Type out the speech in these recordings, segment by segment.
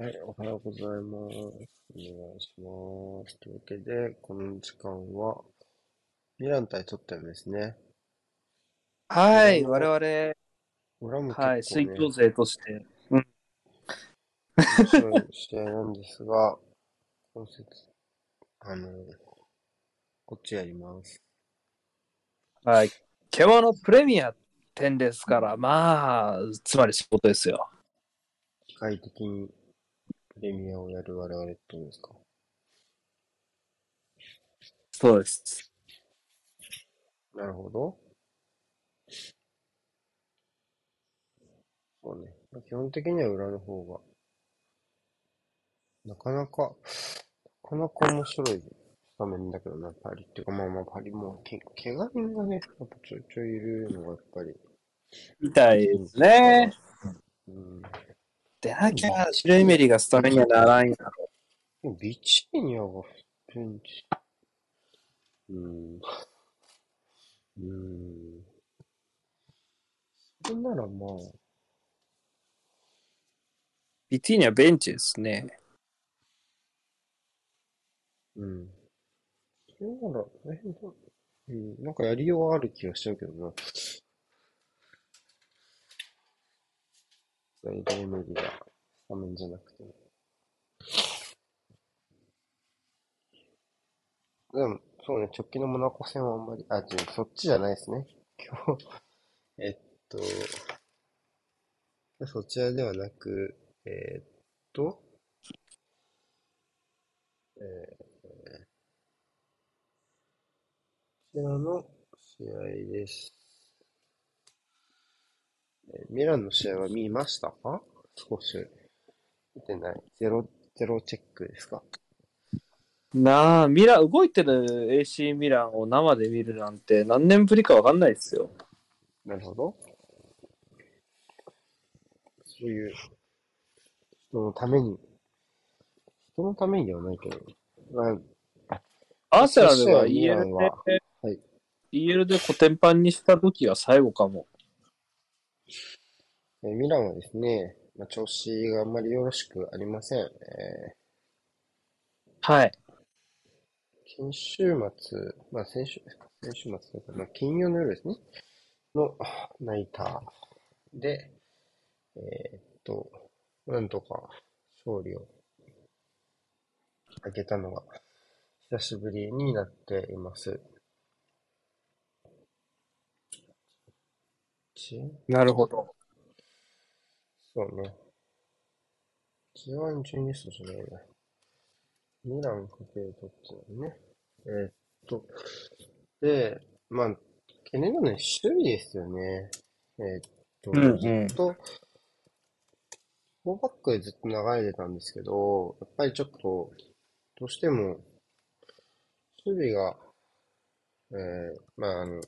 はい、おはようございます。お願いします。というわけで、この時間は、ミラン対トッテムですね。はい、我々、ね、はい、水筒勢として、うん。面白い試合なんですが、今節、あの、こっちやります。はい。獣プレミア点ですから、まあ、つまり仕事ですよ。機械的にプレミアをやる我々ってことですか？そうです。なるほど。そうね。基本的には裏の方が、なかなか、なかなか面白い場面だけどな、パリ。っていうか、まあまあ、パリもけ、怪我人がね、やっぱちょいちょいいるのがやっぱり。痛いですね。うん。でなきゃ、シュレイメリがスタメンにはならんやろ。ビチーニャがベンチ。うん。うん。それならまあ。ビティーニャベンチですね。うん。それなら、え、うん、なんかやりようはある気がしちゃうけどな。サイドエムリが画面じゃなくて。でも、そうね、直近のモナコ戦はあんまり、あ、違う、そっちじゃないですね。今日、えっと、そちらではなく、えー、っと、えー、こちらの試合です。えミランの試合は見ましたか？少し。見てない。ゼロ、ゼロチェックですか？なあ、ミラ、動いてる AC ミランを生で見るなんて何年ぶりかわかんないですよ。なるほど。そういう人のために、人のためにではないけど、まあ、アーセナルが EL で、はい、EL でコテンパンにした時が最後かも。えミランはですね、まあ、調子があんまりよろしくありません。えー、はい。先週末、まあ先週、先週末とか、まあ金曜の夜ですね、のナイターで、えー、っと、なんとか勝利を挙げたのが久しぶりになっています。なるほど。そうね。G1 12ストじゃないな。ミランかけるとってのね。えー、っと、で、まあ、懸念なのは守備ですよね。えー、っと、うんうん、ずっと、4バックでずっと流れてたんですけど、やっぱりちょっと、どうしても、守備が、えー、まあ、あの、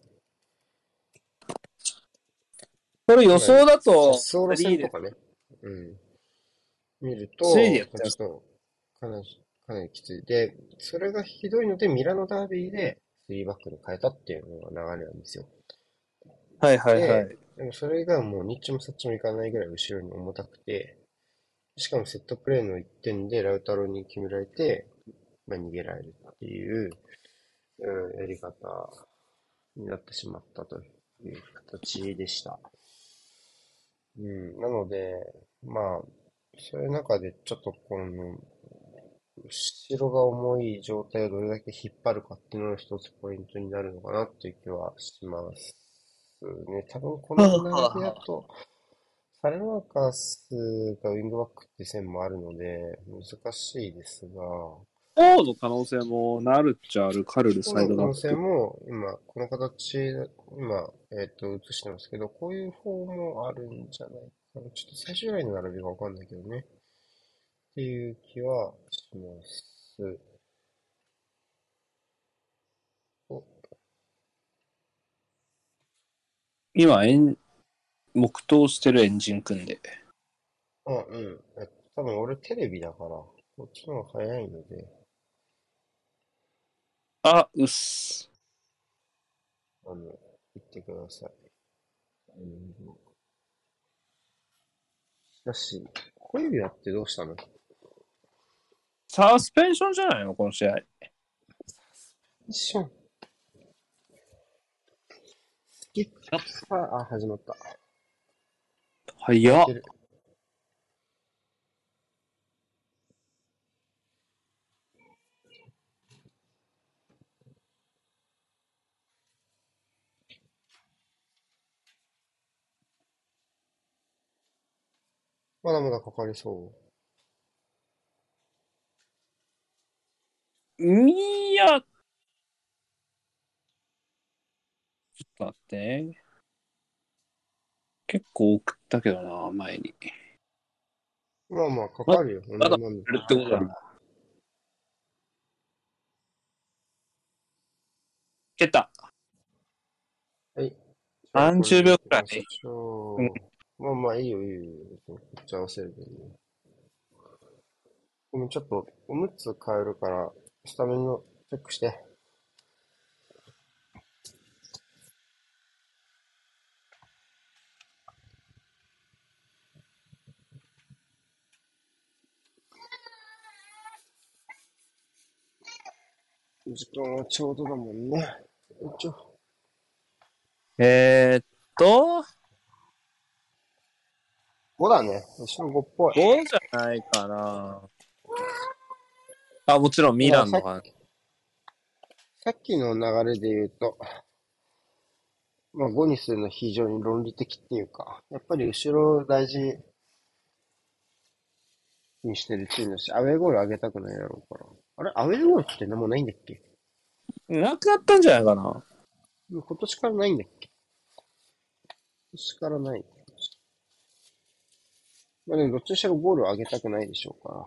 これ予想だと、走路線とかね、うん。見ると、ちょっと、かなり、かなりきつい。で、それがひどいので、ミラノダービーで3バックに変えたっていうのが流れなんですよ。はいはいはい。でもそれがもうニッチもサッチもいかないぐらい後ろに重たくて、しかもセットプレーの1点でラウタロに決められて、まあ、逃げられるっていう、うん、やり方になってしまったという形でした。うん、なので、まあ、そういう中でちょっとこの、後ろが重い状態をどれだけ引っ張るかっていうのが一つポイントになるのかなっていう気はしますね。多分この流れだと、サレマーカスがウィングバックって線もあるので、難しいですが、王の可能性もなるっちゃある、カルルサイドだ可能性も、今、この形、今、えっ、ー、と、映してますけど、こういう方もあるんじゃないかな。ちょっと最終ラインの並びがわかんないけどね。っていう気はします。今、エン、黙祷してるエンジン組んで。あ、うん。多分俺テレビだから、こっちの方が早いので。あ、うっす。あの、言ってください。うん、し小指輪ってどうしたの？サスペンションじゃないの？この試合。ション。スキッパー、あ、始まった。早っまだまだかかりそいや。ちょっと待って。結構送ったけどな、前に。う。まあまあ、かかるよ。まだなんでやるってことだな。蹴った。はい。30秒くらいそうまあまあ、いいよ、いいよ。こっち合わせるけどね。ごめん、ちょっと、おむつ変えるから、スタメンのチェックして。時間はちょうどだもんね。ちょ、えー、っと、5だね。後ろ5っぽい。5じゃないかな。あ、もちろんミランの話。さっきの流れで言うと、まあ5にするのは非常に論理的っていうか、やっぱり後ろを大事にしてるチームだし、アウェーゴール上げたくないだろうから。あれ？アウェーゴールって何もないんだっけ？なくなったんじゃないかな。今年からないんだっけ？今年からない。まあでもどっちにしろゴールを上げたくないでしょうから。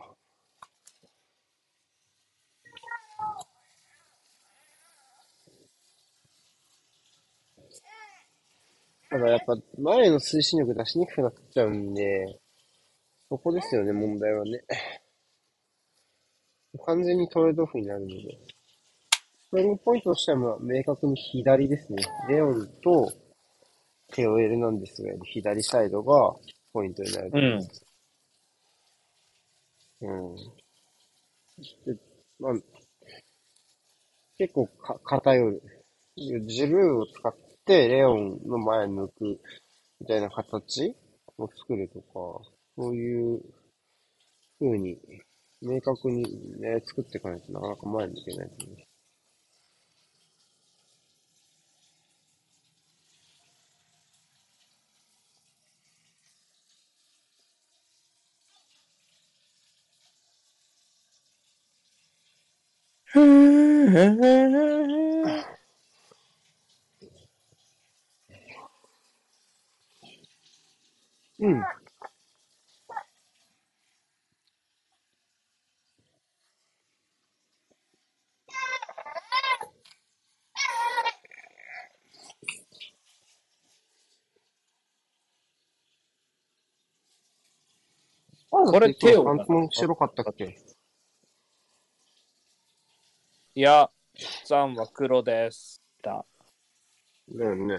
ただやっぱ前の推進力出しにくくなっちゃうんで、そこですよね、問題はね。完全にトレードオフになるので。トリングポイントとしては明確に左ですね。レオンとテオエルなんですが、左サイドがポイントになると思います。うん。で、まあ、結構か偏る。ジルーを使ってレオンの前抜くみたいな形を作るとか、そういう風に明確にね、作っていかないとなかなか前にいけないう。うん。これ手をパンツも白かったっけ？いや、ザンは黒です。だ。だよね。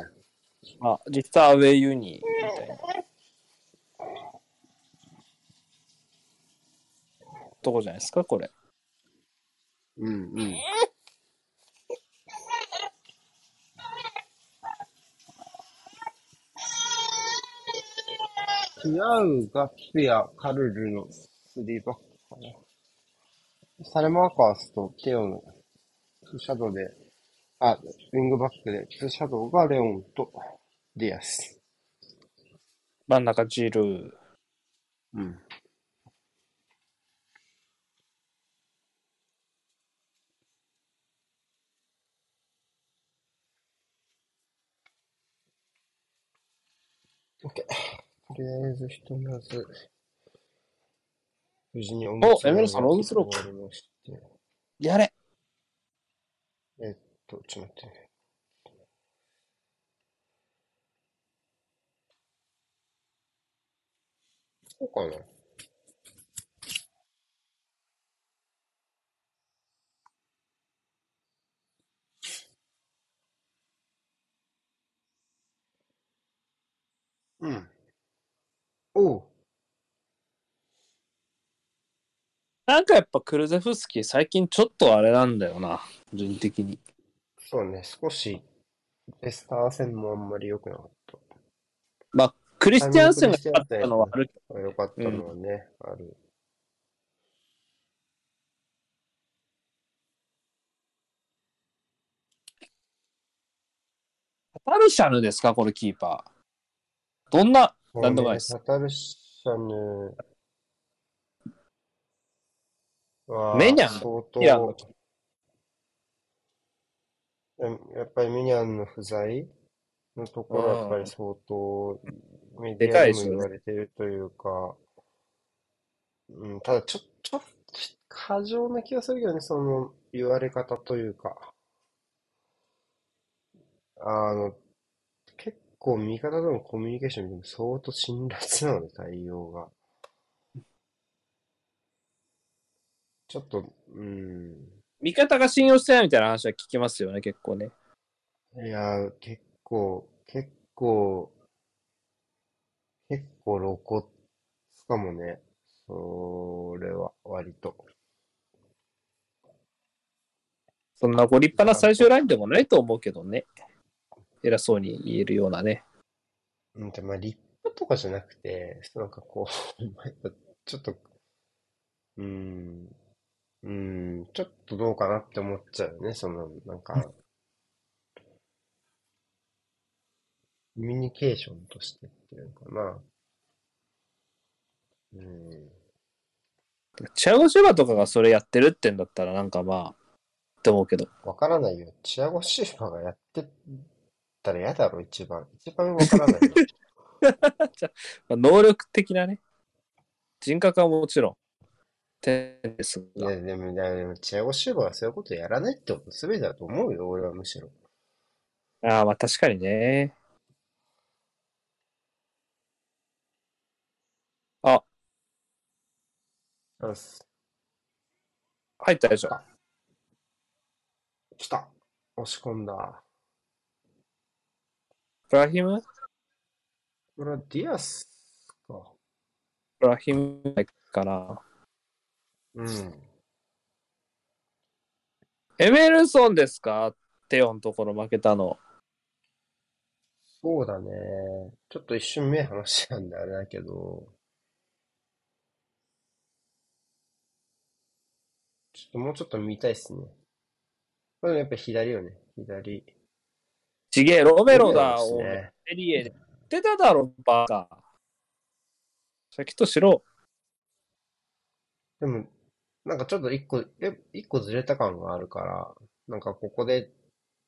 あ、実はアウェイユニみたいな。とこじゃないですか、これ。うんうん。ティアウ、ガッツやカルルのスリーバックかな。サレマーカースとテオのシャドウで、あ、ウィングバックでツーシャドウがレオンとディアス。真ん中ジルー。うん。オッケー。とりあえずひとまず、無事におおエメルソンロングスロー。やれと、ちょっと待ってね。そうかなうん。おう。なんかやっぱクルゼフスキー最近ちょっとあれなんだよな、個人的に。そうね、少し、レスター戦もあんまり良くなかった。まあ、クリスティアンセンが勝ったのはあるけど、良かったのはね、ある。タルシャヌですか、これキーパー。どんな、なんでもないですタタルシャヌは、メニャン相当、ややっぱりメニャンの不在のところはやっぱり相当メディアでも言われてるというか、うん、ただちょ、ちょっと過剰な気がするけどね、その言われ方というか。あの、結構味方とのコミュニケーション見ても相当辛辣なので、対応が。ちょっと、うん。味方が信用してないみたいな話は聞きますよね、結構ね。いやー、結構、結構、結構露骨かもね。それは、割と。そんなご立派な最終ラインでもないと思うけどね。偉そうに言えるようなね。うん、でまあ、立派とかじゃなくて、なんかこう、ちょっと、うーん、うーん、ちょっとどうかなって思っちゃうよね。その、なんか、コミュニケーションとしてっていうのかな。うん。チアゴ・シュバとかがそれやってるってんだったらなんかまあ、って思うけど。わからないよ。チアゴ・シューバーがやってたら嫌だろ、一番。一番わからないよ。まあ能力的なね。人格はもちろん。点ですいが。や、でも、でもチアゴ・シューバーはそういうことやらないってこと全てだと思うよ、俺はむしろ。ああ、まあ確かにね。あ、チャンス。入ったでしょ。来た。押し込んだ。ブラヒム？これはディアスか。ブラヒムかな。うん。エメルソンですか？テオのところ負けたの。そうだね。ちょっと一瞬目離したんであれだけど、ちょっともうちょっと見たいっすね。これやっぱ左よね。左。ちげえ、ロメロだ、ねエリエで。出ただろ、バカ。先としろ。でも、なんかちょっと一個、え、一個ずれた感があるから、なんかここで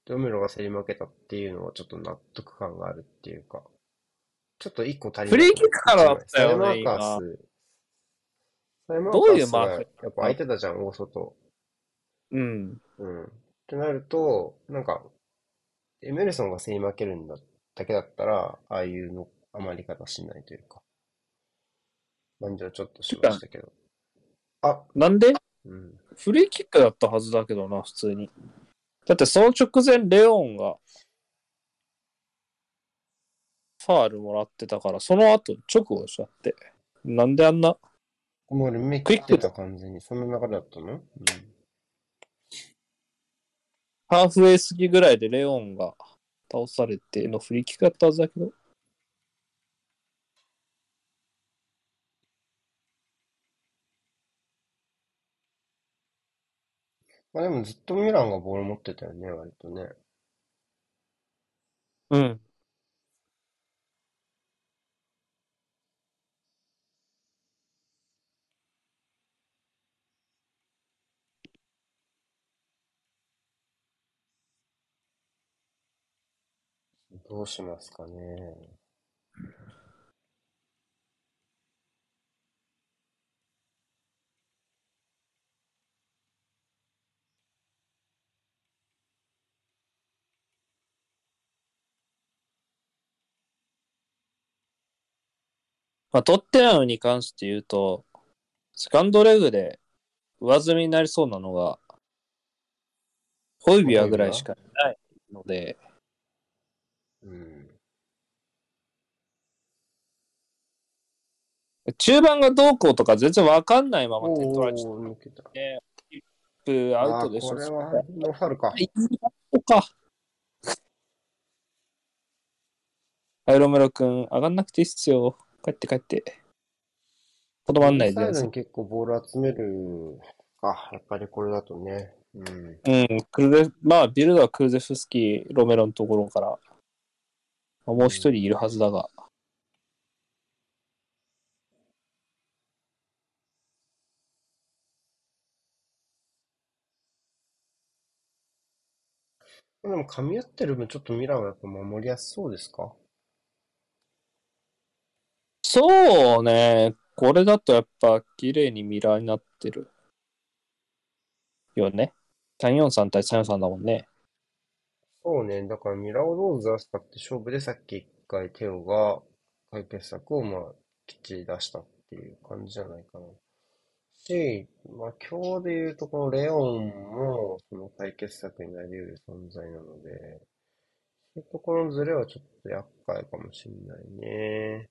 ロメロが競り負けたっていうのはちょっと納得感があるっていうか、ちょっと一個足りフリーキックからだったよねサイマーカース、サイマーカースどういうマーク？がやっぱ空いてたじゃん、大外。うん。うん。ってなると、なんか、エメルソンが競り負けるんだ、だけだったら、ああいうの余り方しないというか。感じはちょっとしましたけど。あ、なんで？うん。フリーキックだったはずだけどな、普通に。だってその直前、レオンがファールもらってたから、その後、直後でしょだって。なんであんな、もう俺目切ってた完全に。そんな流れだったの？うん。ハーフウェイ過ぎぐらいでレオンが倒されてのフリーキックだったはずだけど。まあでもずっとミランがボール持ってたよね、割とね。うん。どうしますかね。まあ、トッテナムに関して言うと、セカンドレグで上積みになりそうなのが、ホイビアぐらいしかないので、うん。中盤がどうこうとか全然わかんないままお点取られちゃった。て、アウトでしょ。これはノーファウルか。か。はい、ロメロ君、上がんなくていいっすよ。帰って帰って。とどまんないで結構ボール集めるか。やっぱりこれだとね。うん。うん、クルゼ、まあ、ビルドはクルゼフスキー、ロメロのところから、まあもう一人いるはずだが。でも噛み合ってる分、ちょっとミラーはやっぱ守りやすそうですか？そうね、これだとやっぱ綺麗にミラーになってる。よね。343対343だもんね。そうね。だからミラーをどうずらすかって勝負でさっき一回テオが解決策をまあきっちり出したっていう感じじゃないかな。し、まあ今日で言うとこのレオンもその解決策になり得る存在なので、そういうところのズレはちょっと厄介かもしれないね。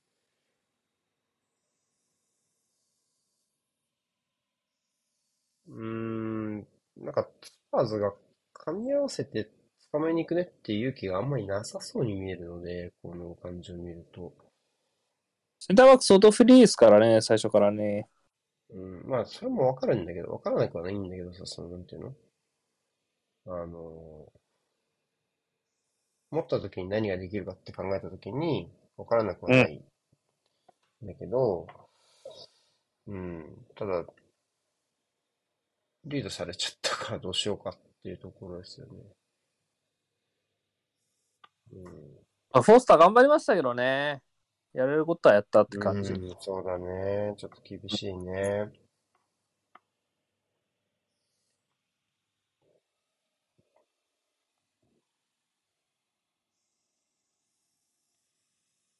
うーん、なんかスパーズが噛み合わせて捕まえに行くねっていう勇気があんまりなさそうに見えるので、この感じを見ると。センターバック相当フリーですからね、最初からね。うん、まあ、それもわかるんだけど、わからなくはないんだけどさ、その、なんていうの？あの、持った時に何ができるかって考えた時に、わからなくはないんだけど、うん、ただ、リードされちゃったからどうしようかっていうところですよね。うん。まあフォスター頑張りましたけどね。やれることはやったって感じ。うん、そうだね。ちょっと厳しいね。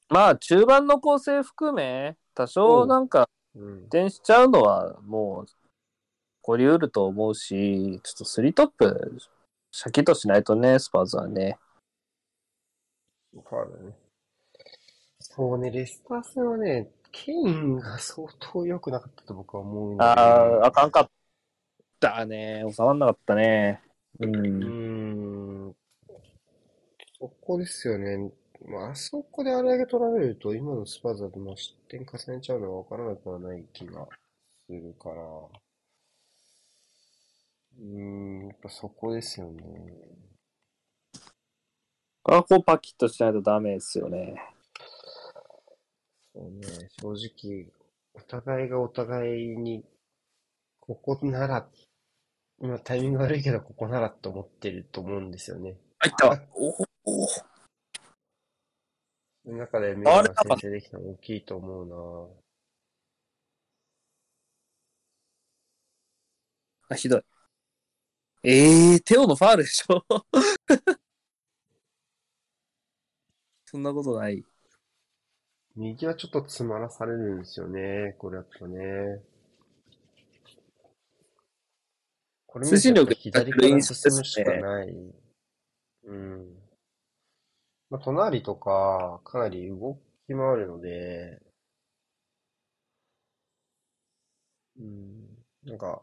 まあ、中盤の構成含め、多少なんかうん。転しちゃうのはもう、起こりうると思うし、ちょっとスリートップ、シャキッとしないとね、スパーズはね。ファウルだね。そうね、レスター戦はね、ケインが相当良くなかったと僕は思うんだああ、あかんかったね。収まんなかったね。う。うんーん。そこですよね。まあ、あそこであれだけ取られると、今のスパーズだとまあ失点重ねちゃうのは分からなくはない気がするから。うーん、やっぱそこですよね。これはこうパキッとしないとダメですよね。そうね、正直、お互いがお互いに、ここなら、今タイミング悪いけど、ここならと思ってると思うんですよね。入ったわ。おおその中でミラーが先制できたの大きいと思うあ、ひどい。ええー、テオのファールでしょ？そんなことない。な右はちょっと詰まらされるんですよね、これやっぱね。これ見るとやっぱ左から進むしかない。うん。まあ、隣とか、かなり動き回るので、うん、なんか、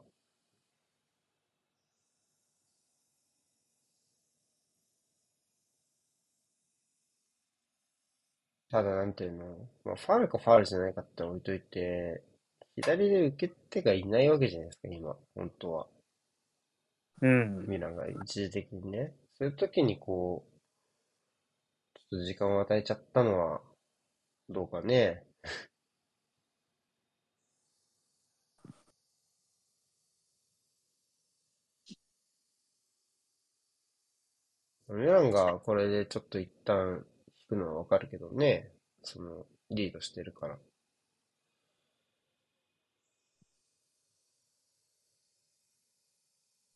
ただなんていうの、まあ、ファウルかファウルじゃないかって置いといて、左で受け手がいないわけじゃないですか、今、本当は。うん。ミランが一時的にね。そういう時にこう、ちょっと時間を与えちゃったのは、どうかね。ミランがこれでちょっと一旦引くのはわかるけどね。その、リードしてるから。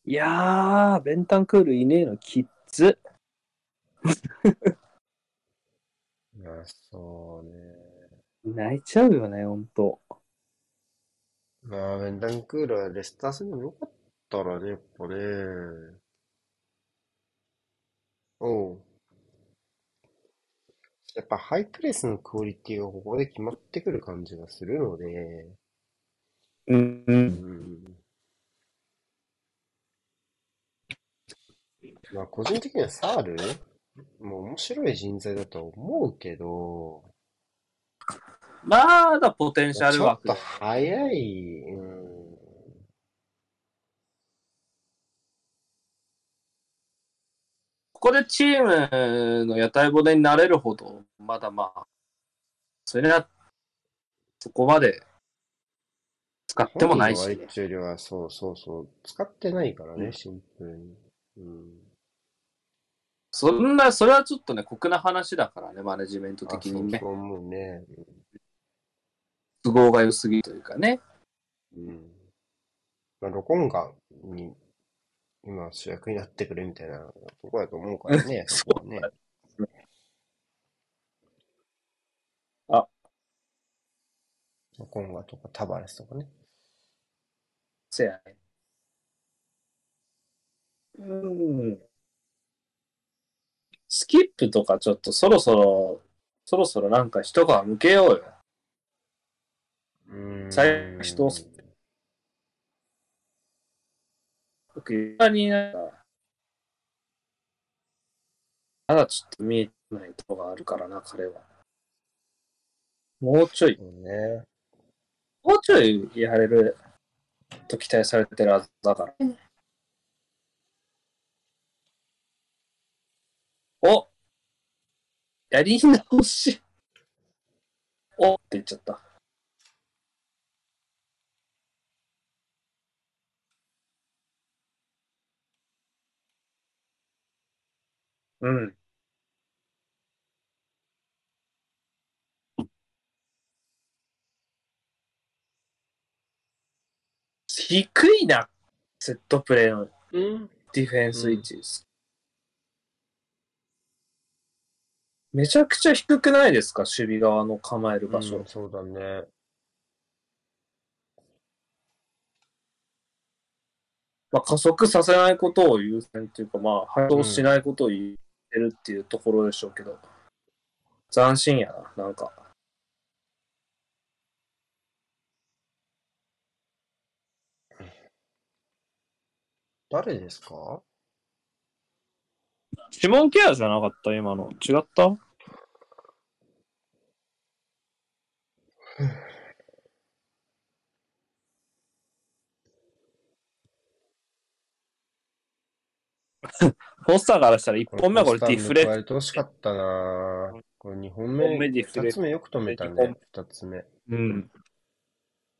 いやー、ベンタンクールいねえのきっつ。まあ、そうね。泣いちゃうよね、ほんと。まあ、ベンダンクールはレスター戦でもよかったらね、やっぱね。おう。やっぱハイプレスのクオリティがここで決まってくる感じがするので、うん。まあ個人的にはサールもう面白い人材だとは思うけど、まだポテンシャル枠ちょっと。早い、うん。ここでチームの屋台骨になれるほど、まだまあ、それは、そこまで使ってもないし本人の割っちゅうよりは、そうそうそう、使ってないからね、うんシンプルに。うん。そんな、それはちょっとね、酷な話だからね、マネジメントあ、的にねそ。う思うね。都合が良すぎというかね。うん。まあ、ロコンガに、今主役になってくれみたいなとこだと思うからね、そこはね。あ。ロコンガとかタバレスとかね。せやね。うん。スキップとかちょっとそろそろ、そろそろなんか一皮向けようよ。うーん。最初する僕、床になんか、まだちょっと見えてないとこがあるからな、彼は。もうちょい、ね。もうちょいやれると期待されてるはずだから。おやり直し。おって言っちゃった。うん。低いな、セットプレーのうん。ディフェンス位置です。めちゃくちゃ低くないですか？守備側の構える場所。うんそうだね。まあ、加速させないことを優先というか、まあ、配動しないことを言ってるっていうところでしょうけど、斬新やな、なんか。誰ですか？指紋ケアじゃなかった？今の。違った？ポスターからしたら1本目はこれディフレ加えてほしかったなこれ2本一本目目、ディフレ2つ目よく止めたね、2つ目。うん。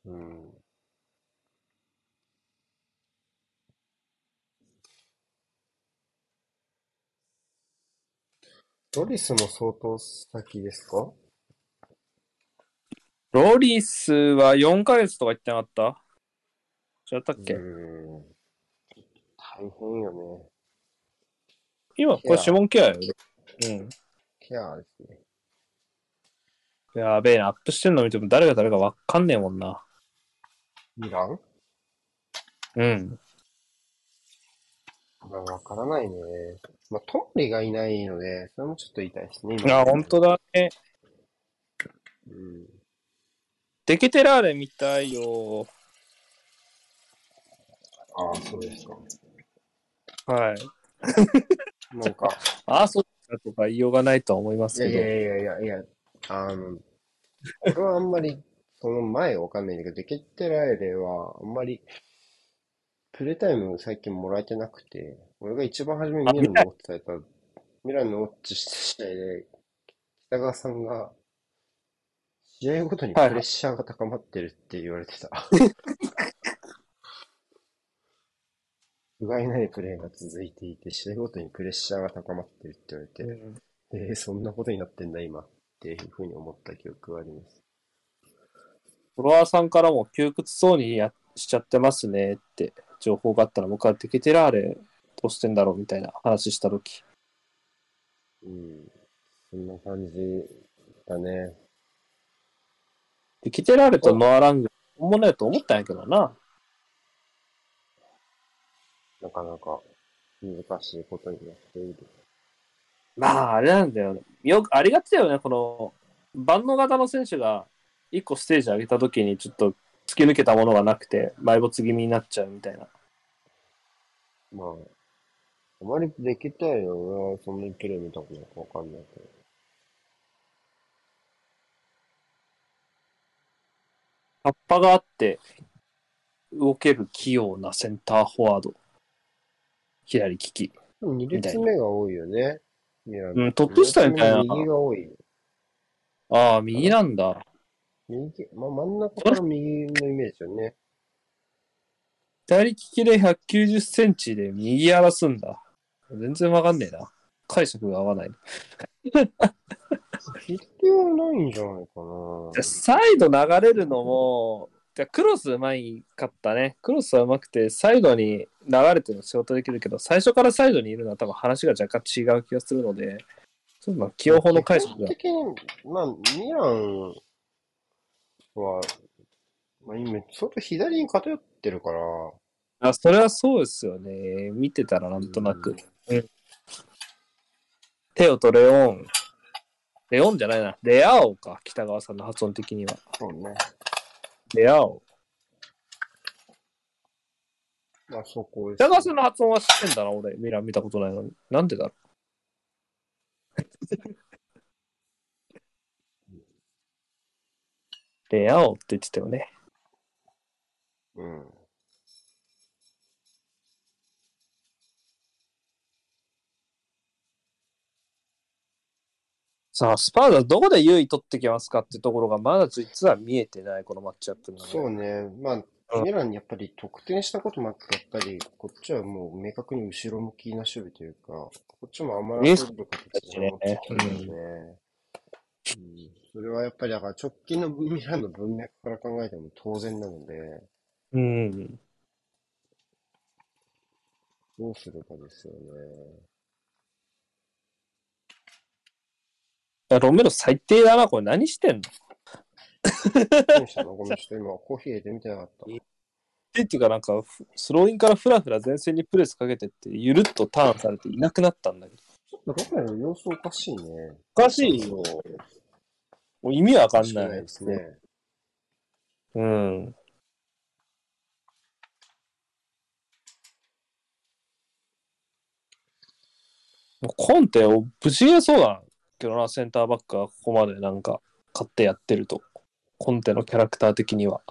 うん。ロリスも相当先ですか？ロリスは4ヶ月とか言ってなかった？違ったっけ、うん。大変よね。今、これ指紋ケアよね。うん。ケアですね。やべえな、アップしてんの見ても誰が誰かわかんねえもんな。ミランうん。まあ、わからないね。まあ、トモリがいないので、それもちょっと言いですね。あ、本当だね。うん。デケテラーレ見たいよ。ああ、そうですか。はい。なんか、ああ、そうかとか言いようがないとは思いますけど。いやいやいやいやあの、俺はあんまり、その前わかんないんだけど、デケッテラエレは、あんまり、プレータイム最近もらえてなくて、俺が一番初めにミラノのウォッチされた、ミラノのウォッチした試合で、北川さんが、試合ごとにプレッシャーが高まってるって言われてた。不甲斐ないプレーが続いていて、試合ごとにプレッシャーが高まってるって言われて、うんえー、そんなことになってんだ、今。っていうふうに思った記憶があります。フォロワーさんからも窮屈そうにやしちゃってますねって情報があったら、僕はデケテラーレどうしてんだろうみたいな話したとき。うん。そんな感じだね。デケテラーレとノアラング、本物やと思ったんやけどな。なかなか難しいことになっている。まあ、あれなんだよね。よく、ありがちだよね。この、万能型の選手が一個ステージ上げたときにちょっと突き抜けたものがなくて、埋没気味になっちゃうみたいな。まあ、あまりできたいよ。俺はそんなにプレイ見たことないかわかんないけど。葉っぱがあって、動ける器用なセンターフォワード。左利き。でも2列目が多いよね。ミラノうんトップ下みたいな右が多い。ああ、右なんだ。右、まあ、真ん中から右のイメージよね。左利きで190センチで右荒らすんだ。全然わかんねえな。解釈が合わない。左はないんじゃないかな。サイド流れるのも、でクロスうまいかったね。クロスはうまくて、サイドに流れてるの仕事できるけど、最初からサイドにいるのは多分話が若干違う気がするので、ちょっとまあ起用法の解釈が基本。的に、まあ、ミランは、まあ、今、相当左に偏ってるから、あ、それはそうですよね。見てたらなんとなく。テオとレオン。レオンじゃないな。レアオか。北川さんの発音的には。そうね。レアオ。まあ、そこです。北川さんの発音は知ってんだな、俺。ミラン見たことないのに。なんでだろう。レアオって言ってたよね。うん。さあ、スパーズはどこで優位取ってきますかってところがまだ実は見えてない、このマッチアップなので。そうね。まうあ、んミランにやっぱり得点したこともあって、やっぱり、こっちはもう明確に後ろ向きな守備というか、こっちも余らせる形で守ってきてるよね。うん。それはやっぱり、だから直近のミランの文脈から考えても当然なので、うん。どうするかですよね。やロメロ最低だな、これ何してんの？何したの？ごめん、ちょっと今コーヒー入れてみてなかった。っていうかなんか、ふスローインからフラフラ前線にプレスかけてって、ゆるっとターンされていなくなったんだけど。ちょっとロメロ様子おかしいね。おかしいよ。もう意味わかんないですね。うん。もうコンテをぶち切れそうだけどな、センターバックがここまでなんか買ってやってると。コンテのキャラクター的には。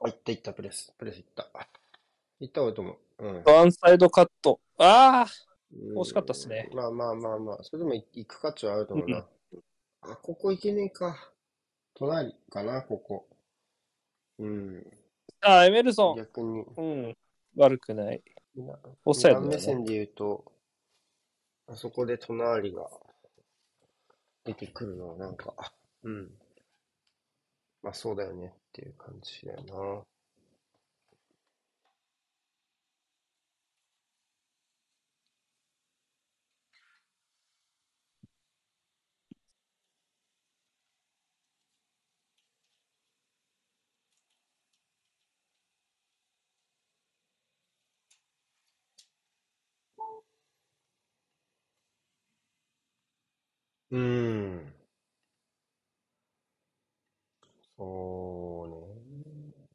あ、いったいった、プレス。プレスいった。いった方がいいと思う。うん。ワンサイドカット。ああうん惜しかったっすねまあまあまあまあ、それでも行く価値はあると思うな。あ、ここ行けねえか。隣かな、ここ。うん。あー、エメルソン。逆に。うん。悪くない。オフサイドミラン目。線で言うと、あそこで隣が出てくるのはなんか、うん。まあそうだよねっていう感じだよな。うーん。そうね。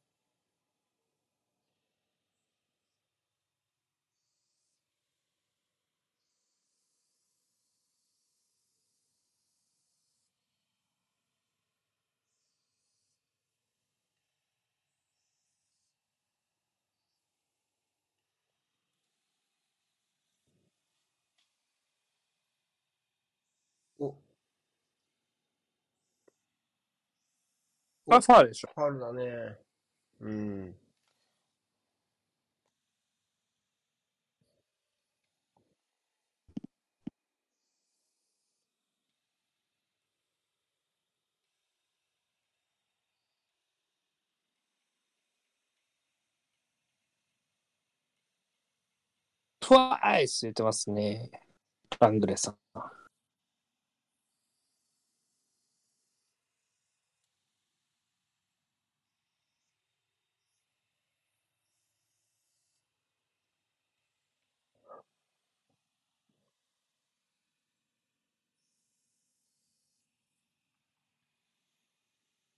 お、あ、ファールでしょ。ファウルだね。うん。トワイス言ってますね。ラングレーさん。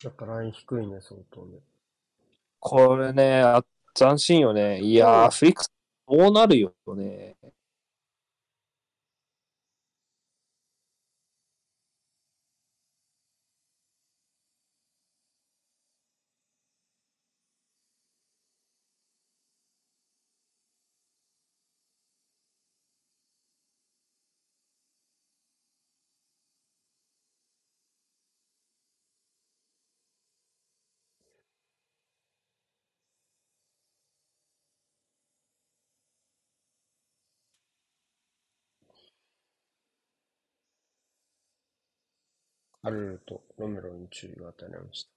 やっぱライン低いね、相当ね。これね、あ斬新よね。いやー、フリックス、こうなるよね。アルルとロメロに注意が与えられました。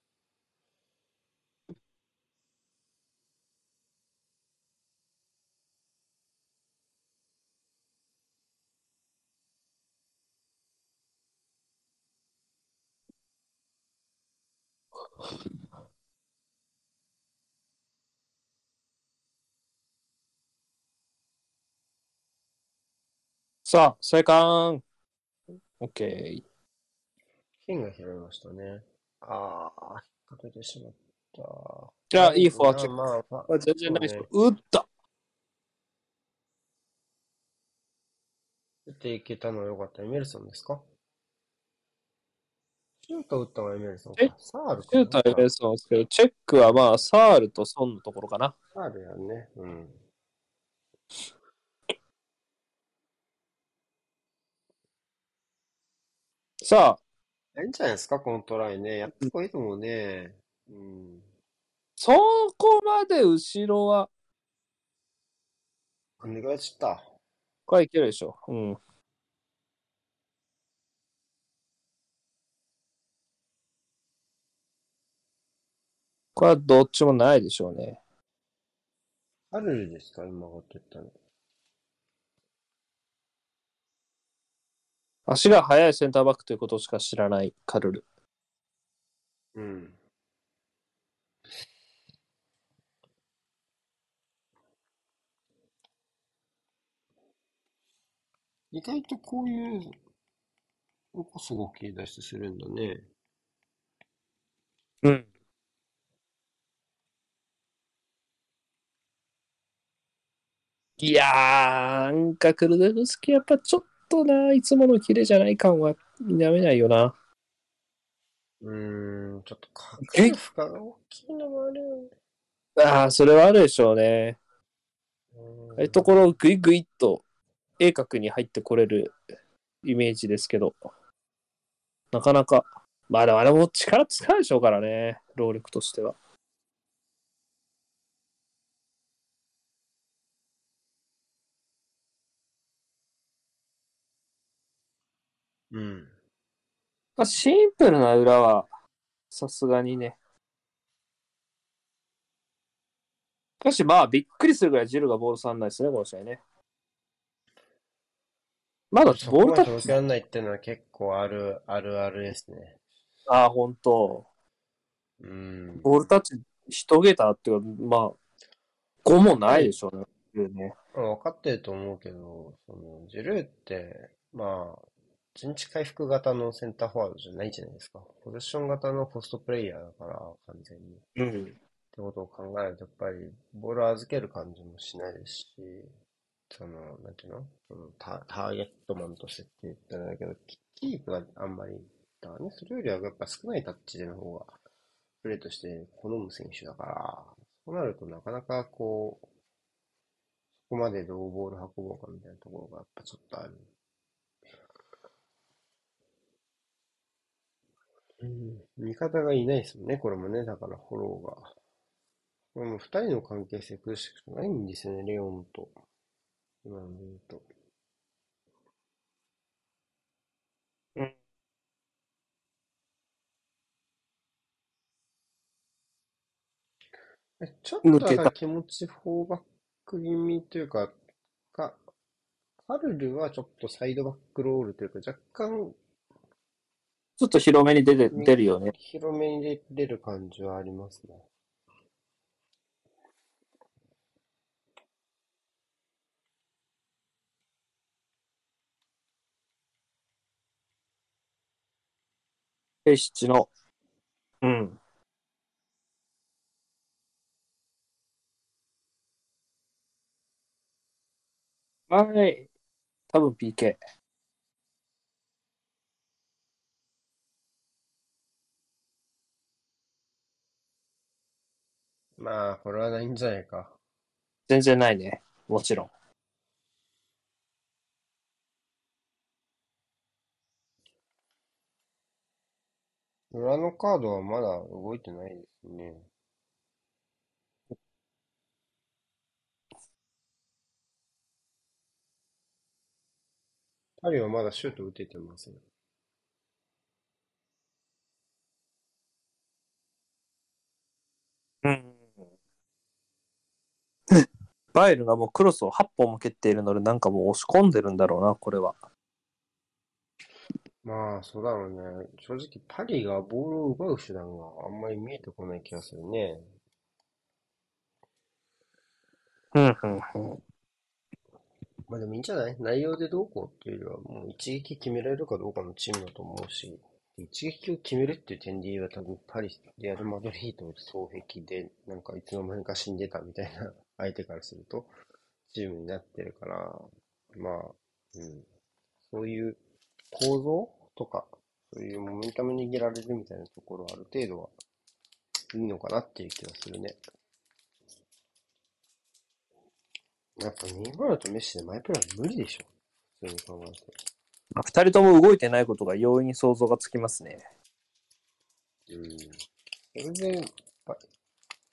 さあ、生還。オッケー。剣が拾いましたね。ああ、引っ掛けてしまった。じゃあ、いいフォアチェック。まあまあ、あ全然ないですね。打った。打っていけたのは良かった。エメルソンですか？シュート打ったのはエメルソンかえ？サールかシューターエレソンですけど、チェックはまあ、サールとソンのところかな。サールやんね。うん。さあ、いいんじゃないですか、このトライね。やってこいともね。うん。そこまで後ろは、お願いした。これいけるでしょ。うん。これはどっちもないでしょうね。アルルですか、今がってったの。足が速いセンターバックということしか知らないカルル。うん。意外とこういうのこそ動き出してするんだね。うん。いやー、なんかクルデフスキやっぱちょっとな、いつものキレじゃない感は否めないよな。うーん、ちょっとかかる負荷が大きいのもあるよね。ああ、それはあるでしょうね。うんああいうところをグイグイっと鋭角に入ってこれるイメージですけど、なかなか、まあでもあれも力使うでしょうからね、労力としては。うん。まあ、シンプルな裏は、さすがにね。しかしまあ、びっくりするぐらいジルがボール触んないですね、この試合ね。まだボールタッチ、で届けられないっていうのは結構ある、あるあるですね。ああ、本当うん。ボールタッチ一桁っていうか、まあ、5もないでしょうね。ねまあ分かってると思うけど、その、ジルーって、まあ、陣地回復型のセンターフォワードじゃないじゃないですか。ポゼッション型のポストプレイヤーだから、完全に。っうん。てことを考えると、やっぱり、ボールを預ける感じもしないですし、その、なんていうの？そのタターゲットマンとしてって言ったらだけど、キキープがあんまり、だからね、それよりはやっぱ少ないタッチでの方が、プレーとして好む選手だから、そうなるとなかなかこう、そこまでどうボール運ぼうかみたいなところがやっぱちょっとある。うん、味方がいないですもんね、これもね、だからフォローが。これも二人の関係性苦しくないんですよね、レオンと。今ので言うと。うんえちょっと抜けた気持ちフォーバック気味というか、か、カルルはちょっとサイドバックロールというか、若干ちょっと広めに出て出るよね。広めに出出る感じはありますね。ペシッチのうん。はい。多分 PK。まあ、これはないんじゃないか。全然ないね。もちろん。裏のカードはまだ動いてないですね。パリはまだシュート打ててません。うん。バイルがもうクロスを8本も蹴っているので、なんかもう押し込んでるんだろうな、これは。まあ、そうだろうね。正直、パリがボールを奪う手段があんまり見えてこない気がするね。うん、うん、うん。まあでもいいんじゃない？内容でどうこうっていうよりは、もう一撃決められるかどうかのチームだと思うし、一撃を決めるっていう点で言えば多分パリ、レアル・マドリード双璧で、なんかいつの間にか死んでたみたいな 相手からすると、チームになってるから、まあ、うん。そういう構造とか、そういうモメンタム握られるみたいなところはある程度はいいのかなっていう気がするね。やっぱネイマールとメッシでマイプラン無理でしょ。普通に考えて。まあ、2人とも動いてないことが容易に想像がつきますね。うん。全然、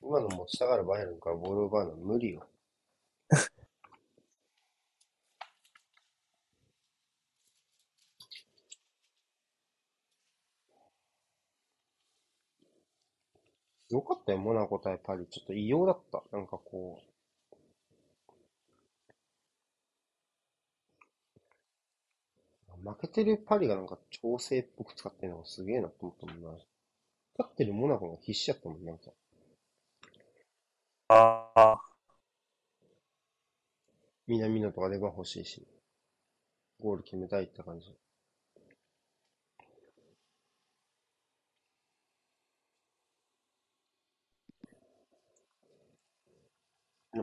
今の持ちたがるバイエルンからボールを奪うのは無理よ。よかったよ、モナコ対パリ。ちょっと異様だった。なんかこう。負けてるパリがなんか調整っぽく使ってるのがすげえなと思ったもんな。勝ってるモナコが必死やったもん、なんか。ああ。南野とかレバン欲しいし。ゴール決めたいって感じ。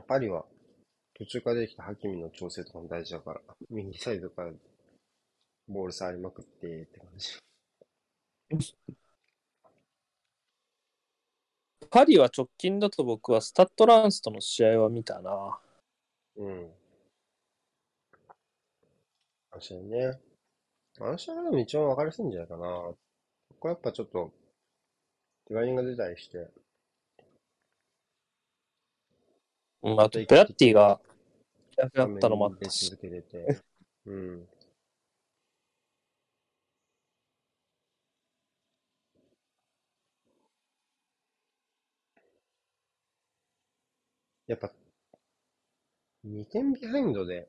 パリは途中から出てきたハキミの調整とかも大事だから、右サイドからボール触りまくってって感じ。パリは直近だと僕はスタッドランスとの試合は見たな。うん。あの試合ね。あの試合がでも一番分かりやすいんじゃないかな。ここはやっぱちょっと、怪我人が出たりして、うん、あと、ペラッティが、やったのもあっ出たし。続けてて。うん。やっぱ、2点ビハインドで、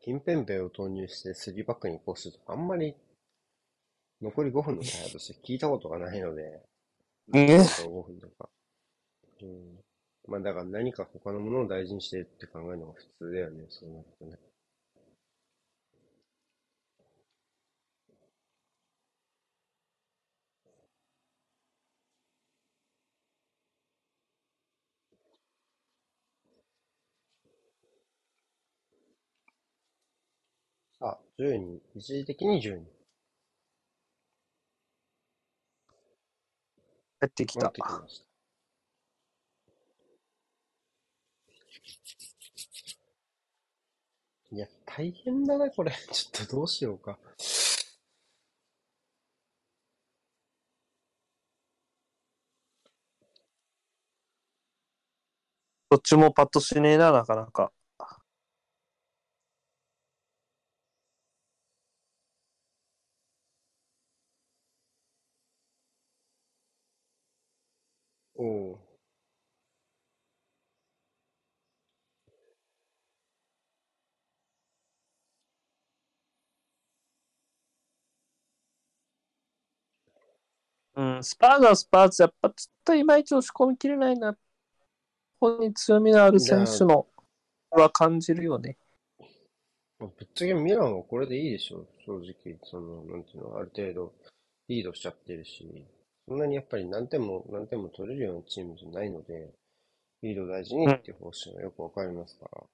キンペンペを投入して3バックにこうするとか、あんまり、残り5分の対応として聞いたことがないので、ね5分とか。うん。まあだから何か他のものを大事にしてって考えるのが普通だよね、そうなるとね。さあ、10人、一時的に10人。帰ってきたなって。きました。いや、大変だな、これ。ちょっとどうしようか。どっちもパッとしねえな、なかなか。おお。うん、スパーズはスパーズ、やっぱちょっといまいち押し込みきれないな。本に強みのある選手のは感じるよね。ぶっちゃけミランはこれでいいでしょ、正直。その、なんていうの、ある程度、リードしちゃってるし、そんなにやっぱり何点も何点も取れるようなチームじゃないので、リード大事にっていう方針はよくわかりますから。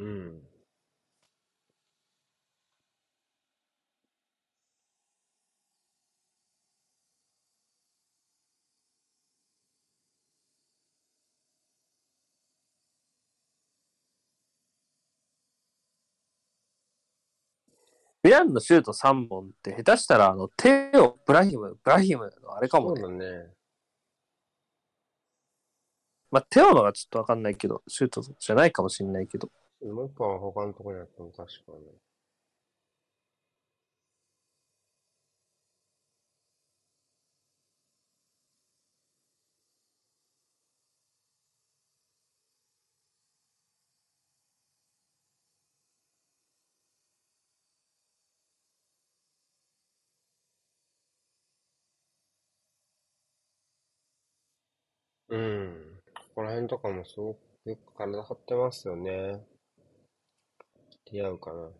うん。ミランのシュート3本って下手したらあの手をブラヒム、ブラヒムのあれかもね。そうだね。まあ、テオのがちょっとわかんないけど、シュートじゃないかもしれないけど。もう一本は他のところにあったの？確かね。うん。ここら辺とかもすごくよく体張ってますよね。似合うかな。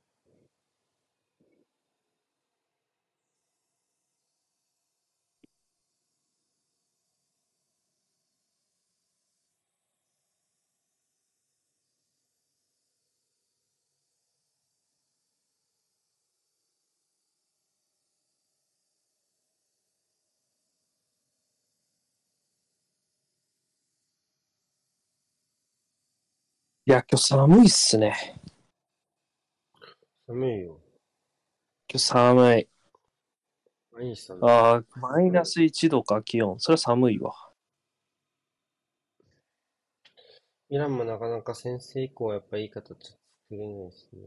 いや、今日寒いっすね。寒いよ。今日寒い。毎日寒い。ああ、マイナス1度か気温。それは寒いわ。イランもなかなか先制以降はやっぱいい形作れないですね。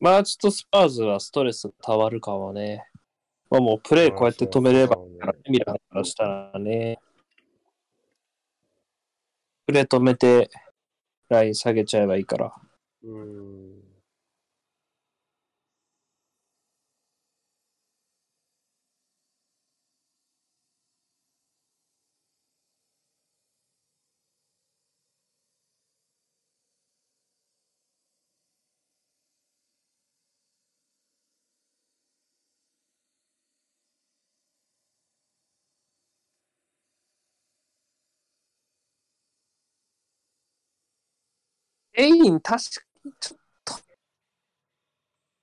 まあちょっとスパーズはストレスがたまるかもね。まあもうプレイこうやって止めればミランからしたらね。プレイ止めてライン下げちゃえばいいから。うーん。エイン確かにちょっ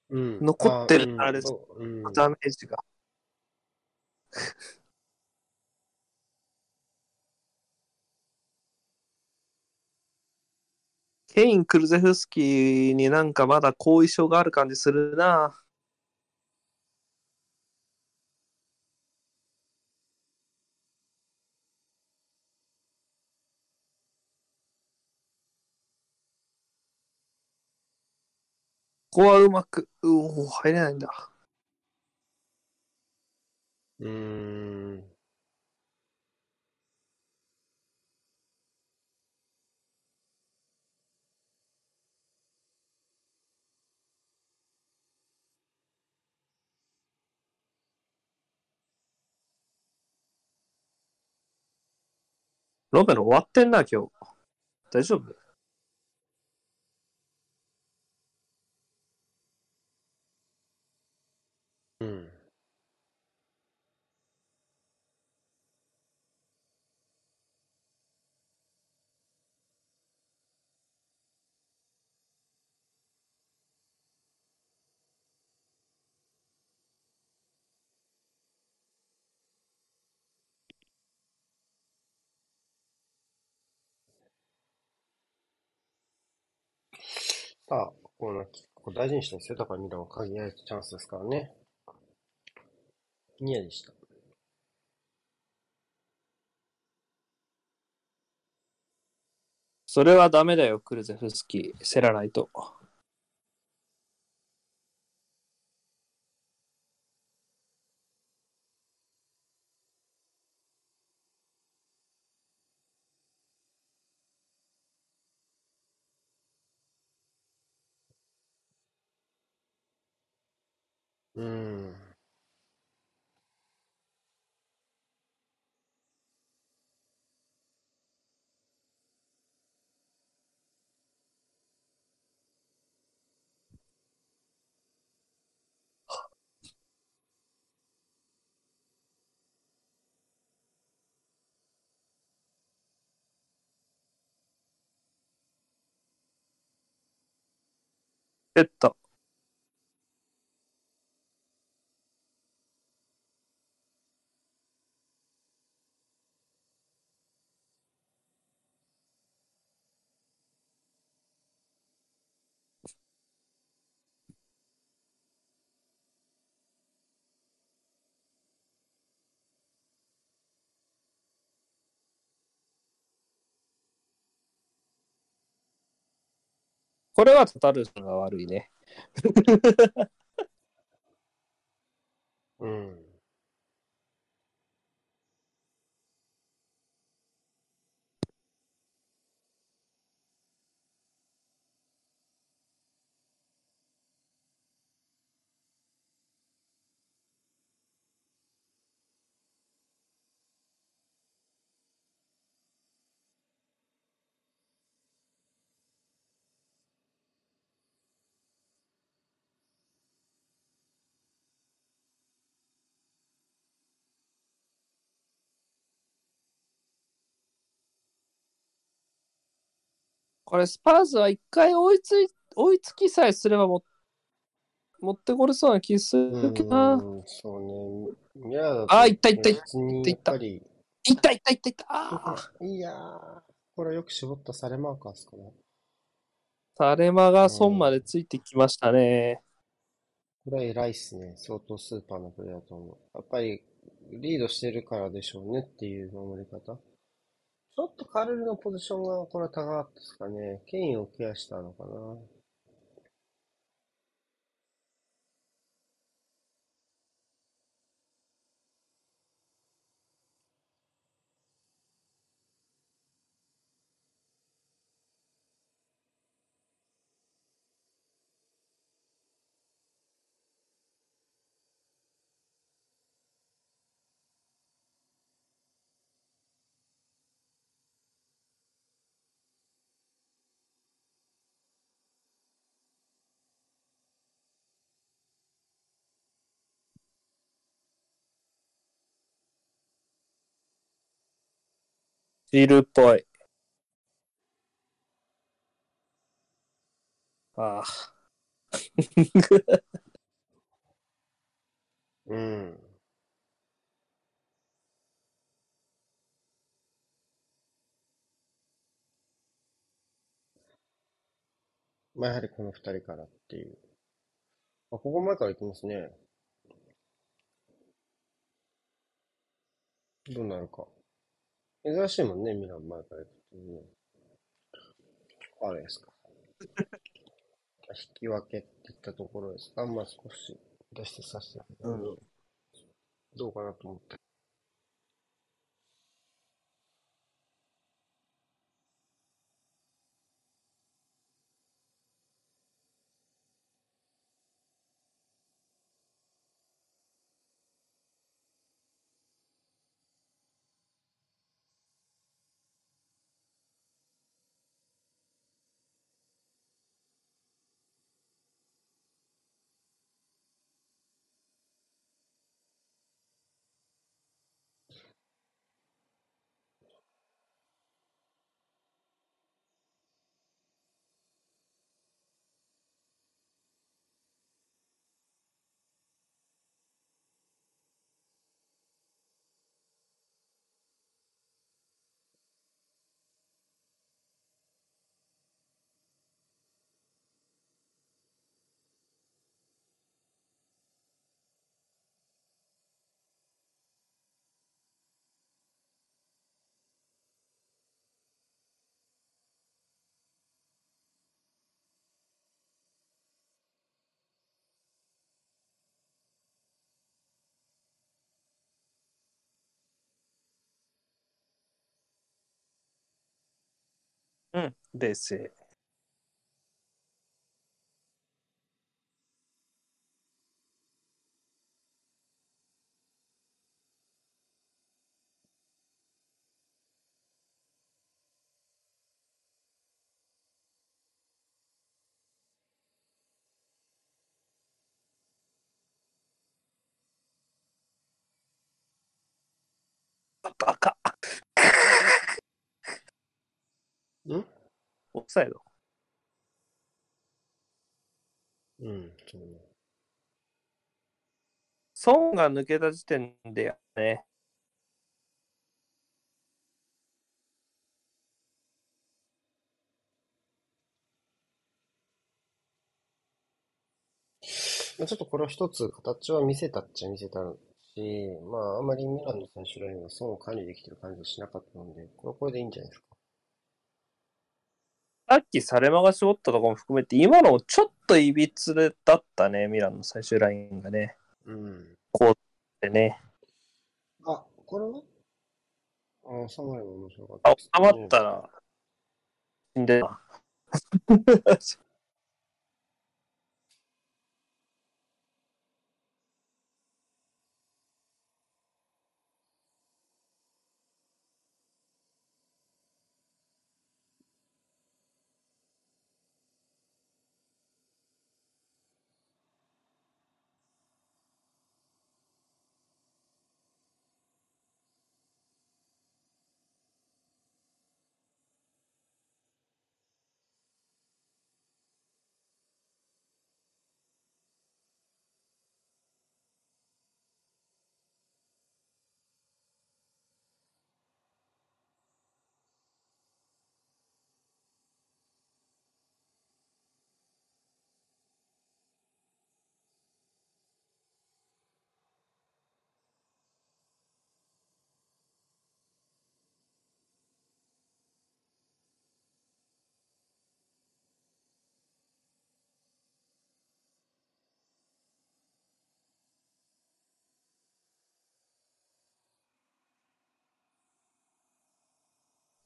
うん。残ってるああれそううんとダメージが。ケイン・クルゼフスキーになんかまだ後遺症がある感じするな。ここはうまく、うお入れないんだ。うーん。ロメロ終わってんな、今日。大丈夫？うん。さあ、構な、結構大事にしてるんですよ。だからミラは限られたチャンスですからね。ニヤでした。それはダメだよ、クルゼフスキー。競らないと。えっと。これはタタルさんが悪いね。うん。これスパーズは一回追いつい追いつきさえすればも持ってこれそうな気するけどな。うん、そうね。ミラーあいったいったいったいったいったいったいったいった。ああ。いやー、これはよく絞ったサレマーカーですかね。タレマが損までついてきましたね。これは偉いっすね。相当スーパーなプレーだと思う。やっぱり、リードしてるからでしょうねっていう守り方。ちょっとカルルのポジションがこれは高かったですかね。権威をケアしたのかな。シールっぽい。ああ。うん。まあ、やはりこの二人からっていう。あ、ここ前から行きますね。どうなるか。珍しいもんね、ミラン前から行くっていうね。あれですか。引き分けって言ったところですか。まあ少し出してさせて、うん、どうかなと思って。うん、冷静。あバカ。んオフサイド。うん、そうね。ソンが抜けた時点でやね。まあ、ちょっとこれは一つ形は見せたっちゃ見せたし、まあ、あまりミランの選手ラインは損を管理できてる感じはしなかったので、これはこれでいいんじゃないですか。さっきサレマが絞ったところも含めて、今のもちょっといびつだったね、ミランの最終ラインがね。うん。こうってね。あ、これは？あ、サマリも面白かっあた、ね。収まったら、死んでた。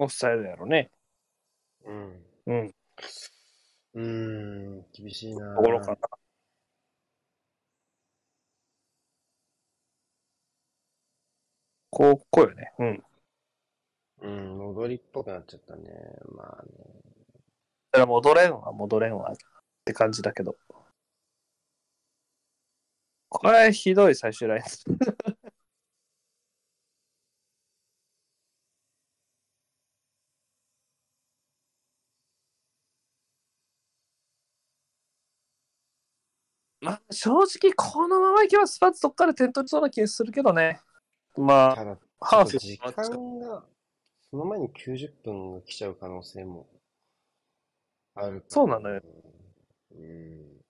オフサイドやろね。うん。うん。うーん、厳しいなところかな。こう、こうよね。うん。うん、戻りっぽくなっちゃったね。まあね。だから戻れんわ、戻れんわって感じだけど。これひどい最終ライン。まあ、正直このままいけばスパッツどっから点取りそうな気がするけどね。まあ、ただ、ハーフ時間が、その前に90分が来ちゃう可能性もあるからそうなのよ。うん。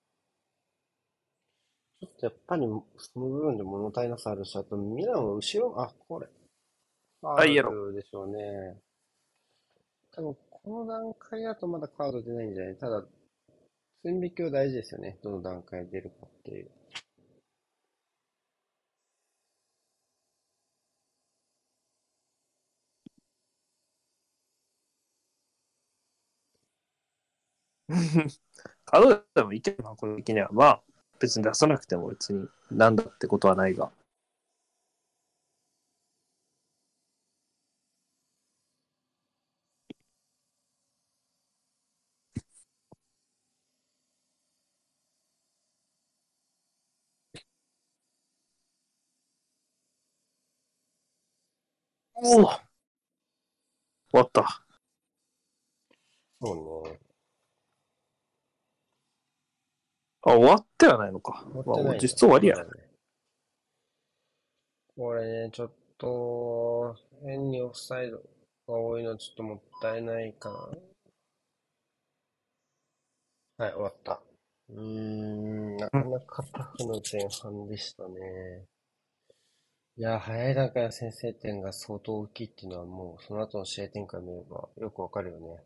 ちょっとやっぱり、その部分で物足りなさあるし、あとミランは後ろ、あ、これ。あイエロカードでしょうね。多分、この段階だとまだカード出ないんじゃない？ただ、線引きは大事ですよね。どの段階で出るかっていう。カードでもいけば、この的には。まあ、別に出さなくても別になんだってことはないが。おお終わった。そうね。あ、終わってはないのか。まあ、実質終わりや。ねこれね、ちょっと、変にオフサイドが多いのちょっともったいないかな。はい、終わった。うーん、なかなかタフな前半でしたね。いや、早い段階の先制点が相当大きいっていうのはもう、その後の試合展開を見ればよくわかるよね。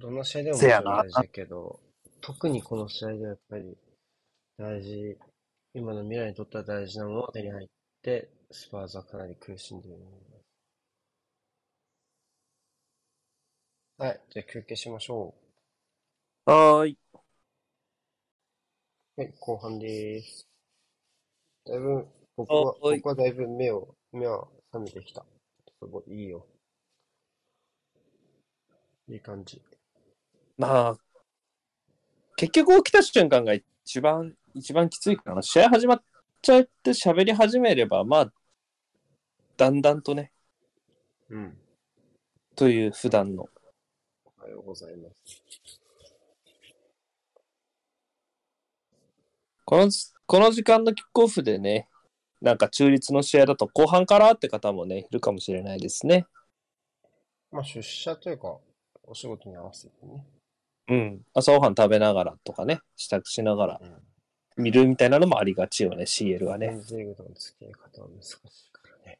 どんな試合でももちろん大事だけど、特にこの試合ではやっぱり大事、今の未来にとっては大事なものが手に入って、スパーズはかなり苦しんでいる。はい。じゃあ休憩しましょはーい。う。はい、後半です。だいぶ、僕は、はい僕はだいぶ目を、目は覚めてきた。すごいいいよ。いい感じ。まあ、結局起きた瞬間が一番、一番きついかな。試合始まっちゃって喋り始めれば、まあ、だんだんとね、うん。という普段の。おはようございます。この、この時間のキックオフでね、なんか中立の試合だと後半からって方もね、いるかもしれないですね。まあ、出社というか、お仕事に合わせてね。うん。朝ごはん食べながらとかね、支度しながらうん。見るみたいなのもありがちよね、CL がね。メンズリーグとの付き合い方は難しいからね。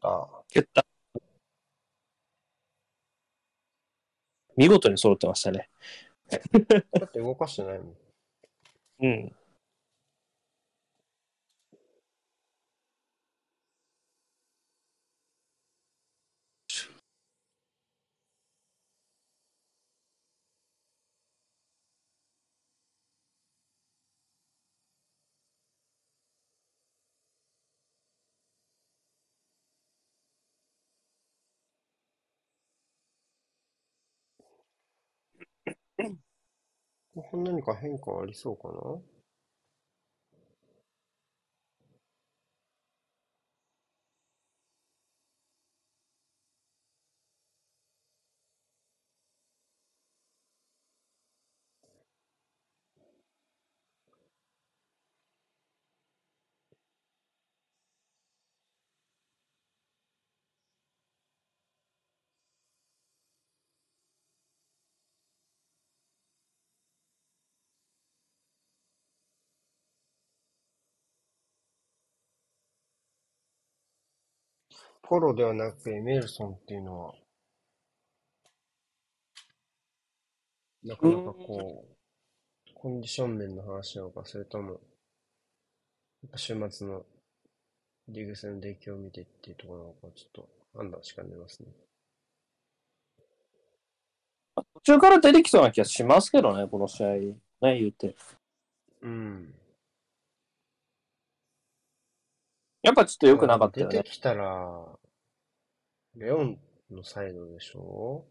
ああ、蹴った。見事に揃ってましたね。だって動かしてないもん。うん。ここ何か変化ありそうかな？フォローではなくエメルソンっていうのは、なかなかこう、コンディション面の話なのか、それとも、やっぱ週末のリーグ戦の出来を見てっていうところなのか、ちょっと判断しかねますね。途中から出てきそうな気がしますけどね、この試合。ね、言うて。うん。やっぱちょっと良くなかったよね出て。きたら、レオンのサイドでしょ？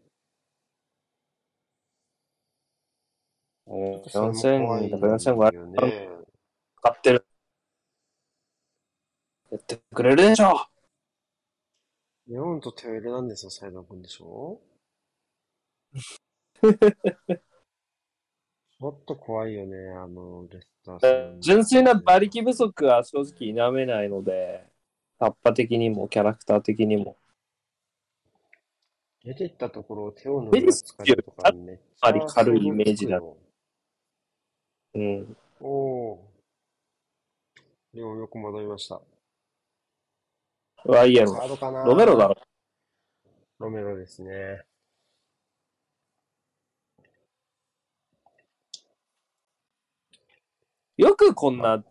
うんそれも怖い4000、だから4500よね。かってる。やってくれるでしょレオンとテオエルナンデスのサイドの分でしょ？ちょっと怖いよね、あの、レスター戦。純粋な馬力不足は正直否めないので、タッパ的にもキャラクター的にも。出てったところを手を伸ばす感じとかめっぱり軽いイメージだ想像つうん。おおー。レオンよく戻りました。ワイエロサードかなロメロだろ。ロメロですね。よくこんな、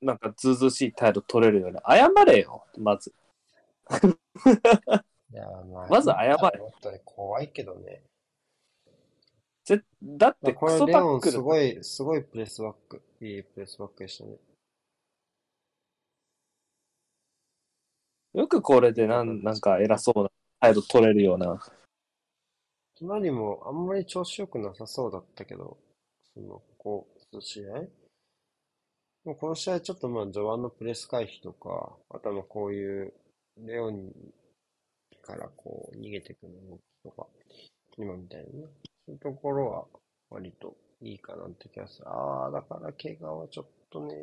なんかずうずうしい態度取れるよね。謝れよ、まず。いやー、まあ、まず謝れもっとね、怖いけどね。ぜだってクソタックル。すごい、すごいプレスバック。いいプレスバックでしたね。よくこれでなんなんか偉そうな態度取れるような。隣もあんまり調子良くなさそうだったけど、その、こう、その試合もうこの試合ちょっとまあ序盤のプレス回避とか、あとはこういうレオンからこう逃げていくの動きとか、今みたいにね、そういうところは割といいかなって気がする。ああ、だから怪我はちょっとね、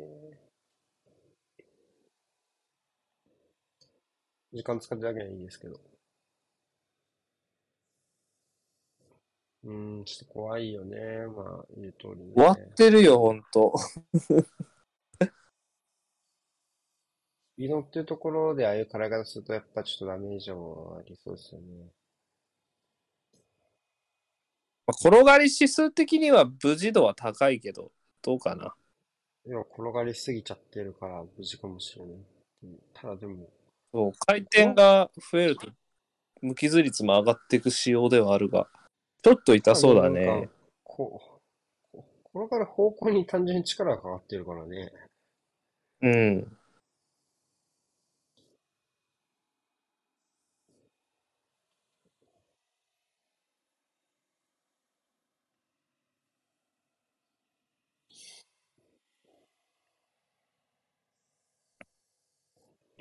時間使ってだけはいいですけど。うん、ちょっと怖いよね。まあ、言う通りね。終わってるよ、ほんと。スピードっていうところでああいう絡み方すると、やっぱちょっとダメージはありそうですよね。まあ転がり指数的には無事度は高いけど、どうかな。要は転がりすぎちゃってるから無事かもしれない。ただでも、そう回転が増えると無傷率も上がっていく仕様ではあるが、ちょっと痛そうだねか。こう、転がる方向に単純に力がかかってるからね。うん。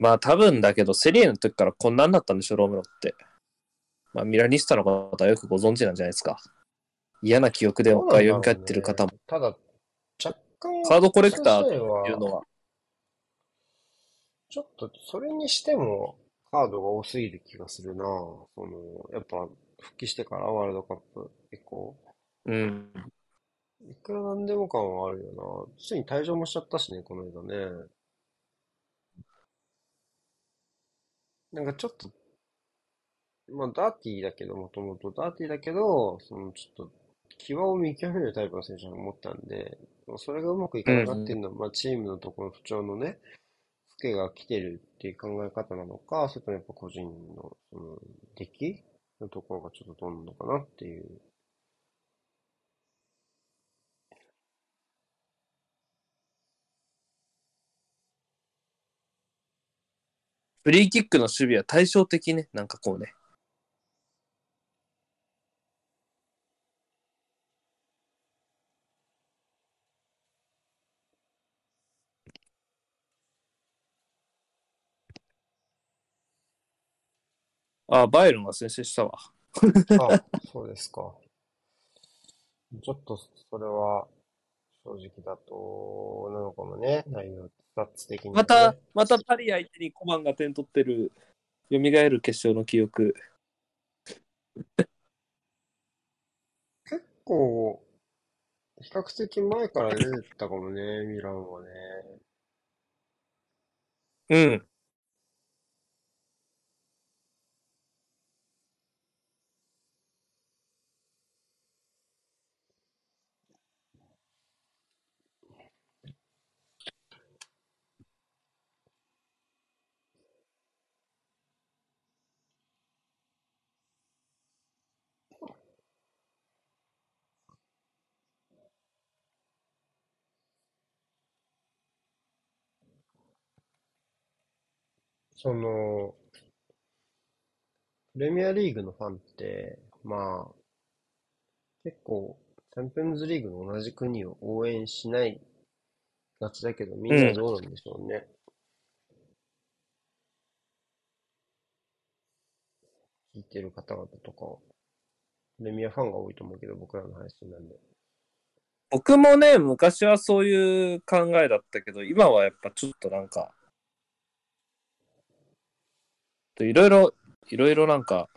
まあ多分だけど、セリエの時からこんなんだったんでしょ、ロムロって。まあミラニスタの方はよくご存知なんじゃないですか。嫌な記憶でも読み返ってる方も。ただ、若干、カードコレクターって先生はいうのは。ちょっと、それにしても、カードが多すぎる気がするなその、やっぱ、復帰してからワールドカップ以降、うん。いくらなんでも感はあるよなついに退場もしちゃったしね、この間ね。なんかちょっと、まあ、ダーティーだけど、もともとダーティーだけど、その、ちょっと、際を見極めるタイプの選手だと思ったんで、それがうまくいかなかったっていうのは、まあ、チームのところの不調のね、ツケが来てるっていう考え方なのか、それともやっぱ個人の、その、出来のところがちょっとどんのかなっていう。フリーキックの守備は対照的ね。なんかこうね。ああ、バイエルンが先制したわ。あ、そうですか。ちょっと、それは、正直だと、なのかもね、内容、スタッツ的にはねまた、またパリ相手にコマンが点取ってる、蘇る決勝の記憶。結構、比較的前から出てたかもね、ミランはね。うん。その、プレミアリーグのファンって、まあ、結構、チャンピオンズリーグの同じ国を応援しないがちだけど、みんなどうなんでしょうね。聞いてる方々とか、プレミアファンが多いと思うけど、僕らの配信なんで。僕もね、昔はそういう考えだったけど、今はやっぱちょっとなんか、いろいろ、いろいろなんか、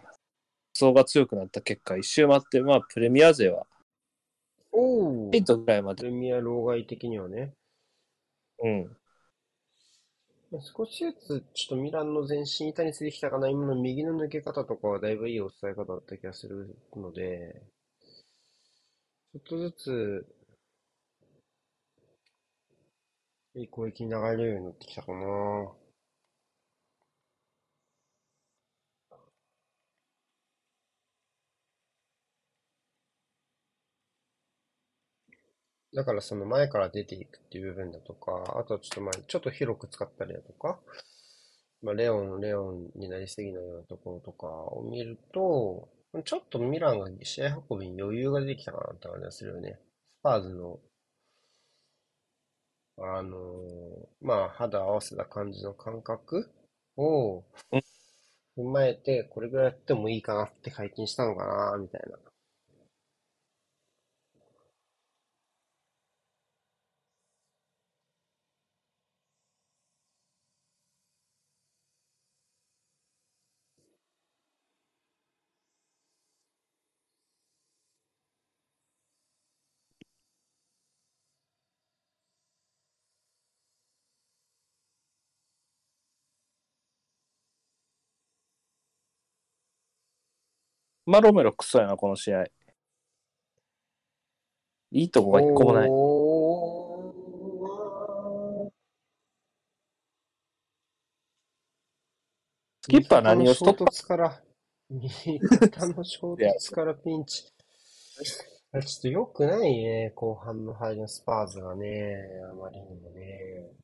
層が強くなった結果、一周回って、まあ、プレミア勢は、おー8ぐらいまで、プレミア老害的にはね。うん。少しずつ、ちょっとミランの前進板についてきたかな。今の右の抜け方とかはだいぶいい押さえ方だった気がするので、ちょっとずつ、いい攻撃に流れるようになってきたかな。だからその前から出ていくっていう部分だとか、あとはちょっとまあ、ちょっと広く使ったりだとか、まあ、レオン、レオンになりすぎないようなところとかを見ると、ちょっとミランが試合運びに余裕が出てきたかなって感じがするよね。スパーズの、あのーまあ、肌合わせた感じの感覚を踏まえて、これぐらいやってもいいかなって解禁したのかな、みたいな。まあ、ロメロクソやな、この試合。いいとこが一個もない。スキッパー何をしとった味方のショートスからピンチ。ちょっと良くないね、後半の入りのスパーズがね、あまりにもね。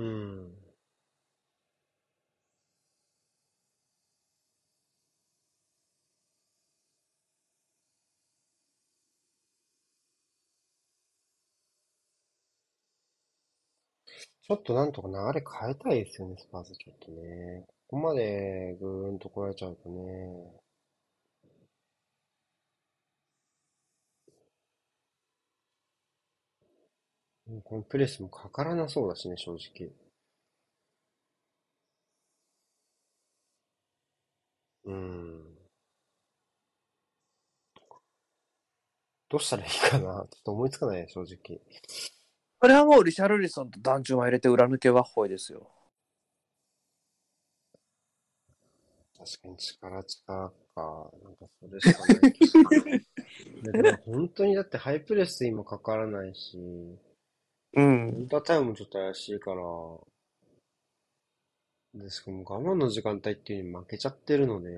うん。ちょっとなんとか流れ変えたいですよね、スパーズちょっとね。ここまでぐーんと来られちゃうとね。うんこのプレスもかからなそうだしね、正直。うん。どうしたらいいかなちょっと思いつかない、正直。これはもうリシャルリソンと団長が入れて裏抜けワッホイですよ。確かに力力か。なんかそれしかない。ででも本当にだってハイプレス今かからないし、うんイ。ンタイムもちょっと怪しいから、で、しかも我慢の時間帯っていうに負けちゃってるので、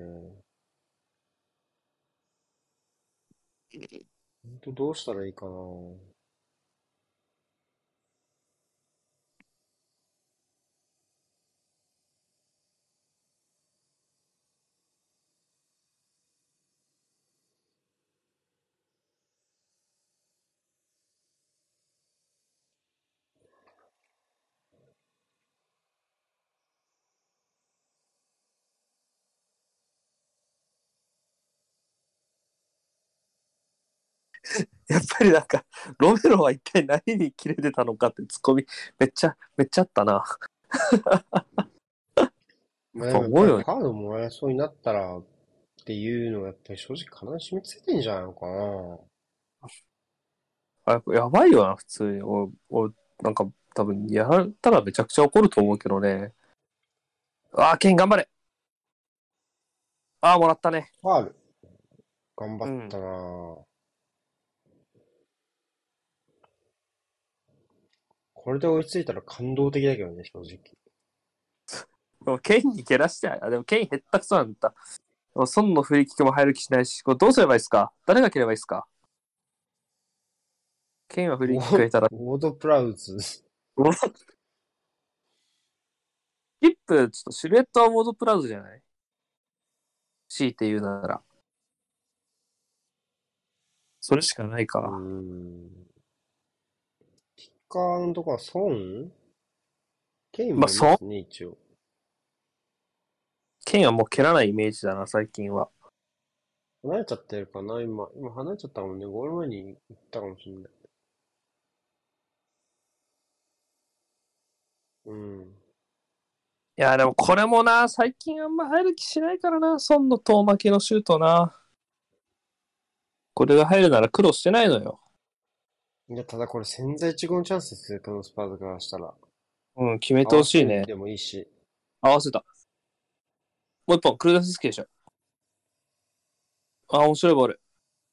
本当どうしたらいいかな。やっぱりなんか、ロメロは一体何に切れてたのかってツッコミ、めっちゃ、めっちゃあったな。まあでも思うよやっぱりカードもらえそうになったらっていうのはやっぱり正直体に染みついてんじゃないのかな。あやばいよな、普通に。おおなんか、多分、やったらめちゃくちゃ怒ると思うけどね。ああ、ケン頑張れああ、もらったね。ファール。頑張ったなぁ。これで追いついたら感動的だけどね、正直。でもケンに蹴らしてあでもケンへったくそなんだ。でも孫のフリーキックも入る気しないし、これどうすればいいですか？誰が蹴ればいいですか？ケンはフリーキック入れたら、ウォードプラウズ。ス キップ、ちょっとシルエットはモードプラウズじゃない？強いて言うなら。それしかないうか。ーん。カーのとこはソンケインもいますね、一応。ケンはもう蹴らないイメージだな、最近は。離れちゃってるかな？今、今離れちゃったもんね。ゴール前に行ったかもしれない。うん。いや、でもこれもな、最近あんま入る気しないからな、孫の遠巻きのシュートな。これが入るなら苦労してないのよ。いや、ただこれ潜在一遇のチャンスですよ、このスパーズからしたら。うん、決めてほしいね。でもいいし。合わせた。もう一本、クルダススキでしょ。あ、面白いボール。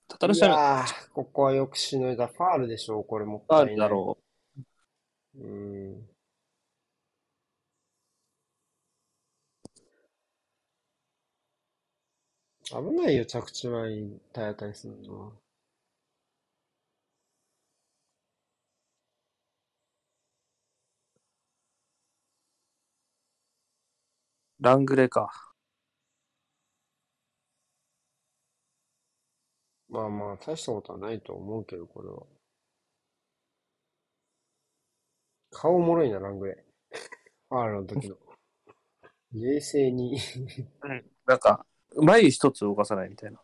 タタルいシャム、やー、ここはよくしのいだ。ファールでしょう、これもっファーたいない。ルだろう。ん。危ないよ、着地前に体当たりするのは。ラングレーか。まあまあ、大したことはないと思うけど、これは。顔おもろいな、ラングレー。ファールの時の。冷静になんか、眉一つ動かさないみたいな。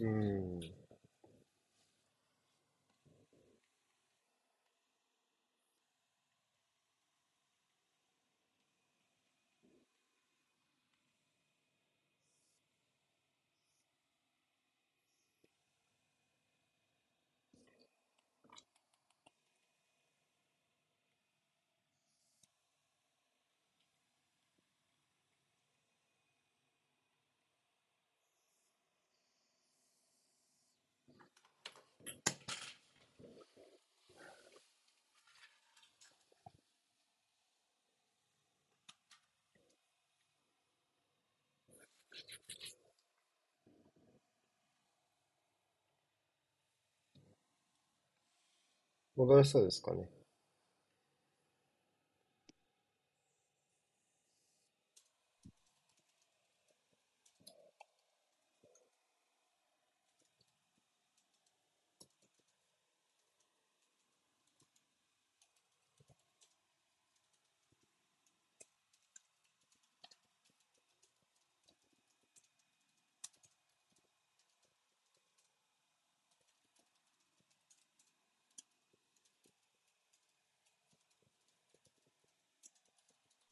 う戻れそうですかね。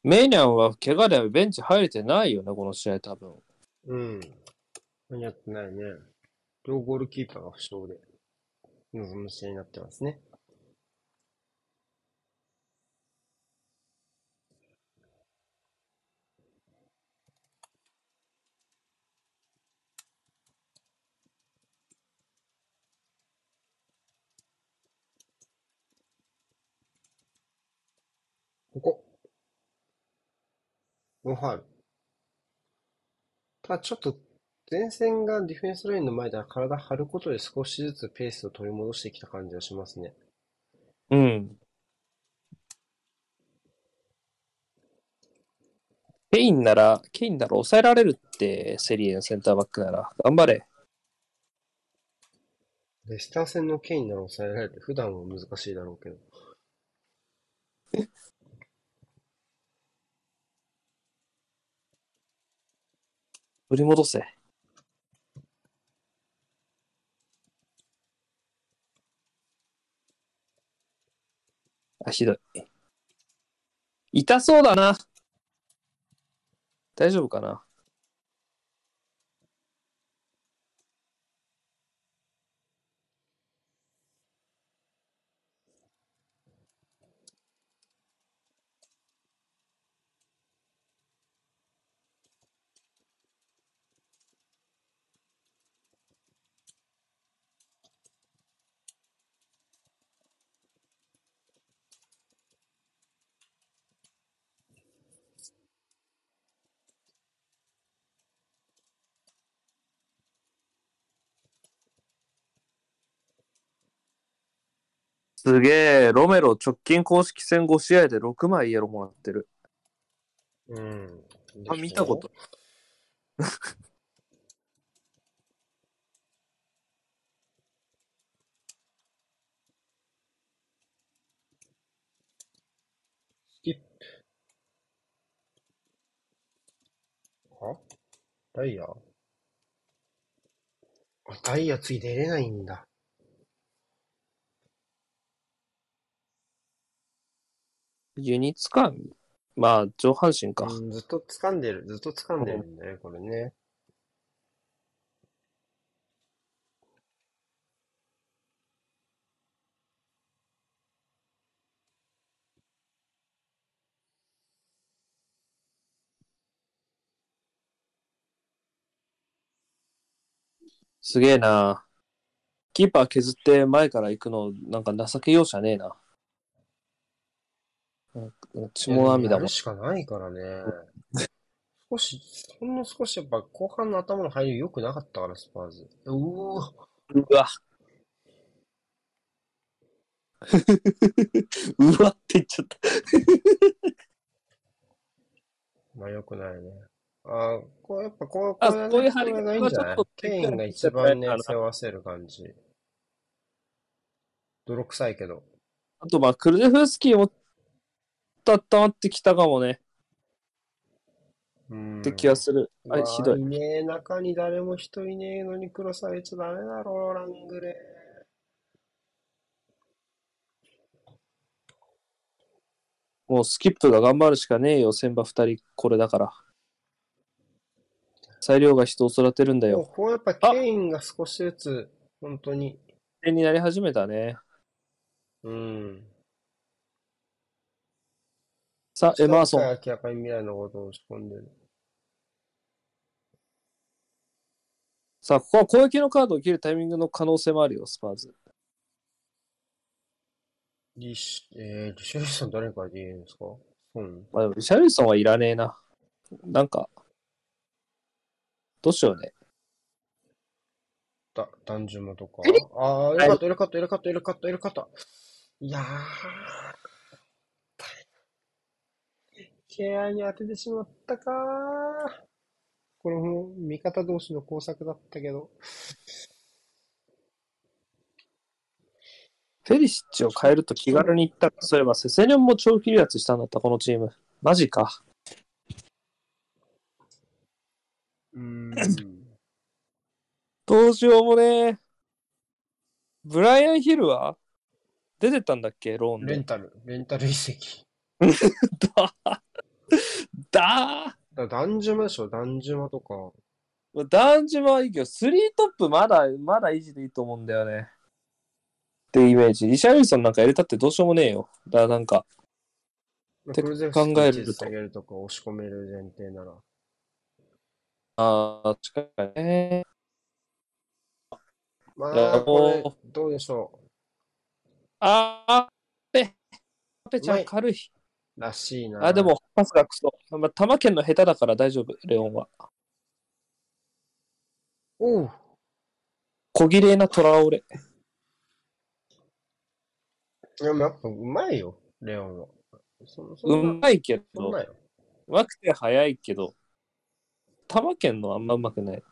メイニャンは怪我でベンチ入れてないよね、この試合多分。うん。間に合ってないね。両ゴールキーパーが負傷で望む試合になってますね。ここ。ノーファール。ただちょっと前線がディフェンスラインの前で体張ることで少しずつペースを取り戻してきた感じがしますね。うん。ケインなら、ケインなら抑えられるって、セリエのセンターバックなら。頑張れ。レスター戦のケインなら抑えられる。普段は難しいだろうけど。取り戻せ。あ、ひどい。痛そうだな。大丈夫かな？すげえ、ロメロ直近公式戦5試合で6枚イエローもらってる。うん。あ、見たこと。スキップ。は？ダイヤ？あ、ダイヤ次出れないんだ。ユニつかんまあ、上半身か。うん、ずっと掴んでる、ずっと掴んでるんだね、これね。すげえな。キーパー削って前から行くの、なんか情け容赦ねえな。血も涙も。しかないからね。少し、ほんの少しやっぱ後半の頭の入り良くなかったから、スパーズ。うーわ。うわ。うわって言っちゃった。まあ良くないね。ああ、こうやっぱこう、あこれこういう張りがいいんじゃない？ちょっとケインが一番ね背負わせる感じ。泥臭いけど。あと、まあ、クルゼフスキーも、温まってきたかもね。うんって気がする。あれ、うわひどい。いねえ、中に誰も人いねえのに黒されちゃダメだろ、ラングレもうスキップが頑張るしかねえよ、先場二人、これだから。裁量が人を育てるんだよ。こうやっぱケインが少しずつ、本当に、点になり始めたね。うん。さあ、エマーソン。明らかに未来のことを押し込んでる。さあ、ここは攻撃のカードを切るタイミングの可能性もあるよ、スパーズ。リシ、えー、リシャルソン誰からでいいんですか？うん。まあ、でもリシャルソンはいらねえな。なんか、どうしようね。だ、ダンジュマとかえ？ああ、エルカット、エルカット、エルカット、エルカット、エルカット。いやー。ケアに当ててしまったかー。これも味方同士の工作だったけど。フェリシッチを変えると気軽に言ったら、そういえばセセニョンも長期離脱したんだった、このチーム。マジか。うーん。どうしようもねえ。ブライアン・ヒルは？出てたんだっけローンで。レンタル、レンタル移籍。だ だだダンジュマでしょ、ダンジュマとか。ーダンジマはいいけど、スリートップまだ、まだ維持でいいと思うんだよね。ってイメージ。リシャルリソンなんか入れたってどうしようもねえよ。だからなんか、てクルゼフスキ考えると下げるとか押し込める前提なら。ああ、確かにね。まあ、これも、どうでしょあー、ペ、ペちゃん軽い。う。らしいな。あ、でも、パスがクソ。まあ、玉剣の下手だから大丈夫、レオンは。おう。小綺麗なトラオレ。でもやっぱうまいよ、レオンは。そそうんな、まいけど、そんなよ。うまくて早いけど、玉剣のあんまうまくない。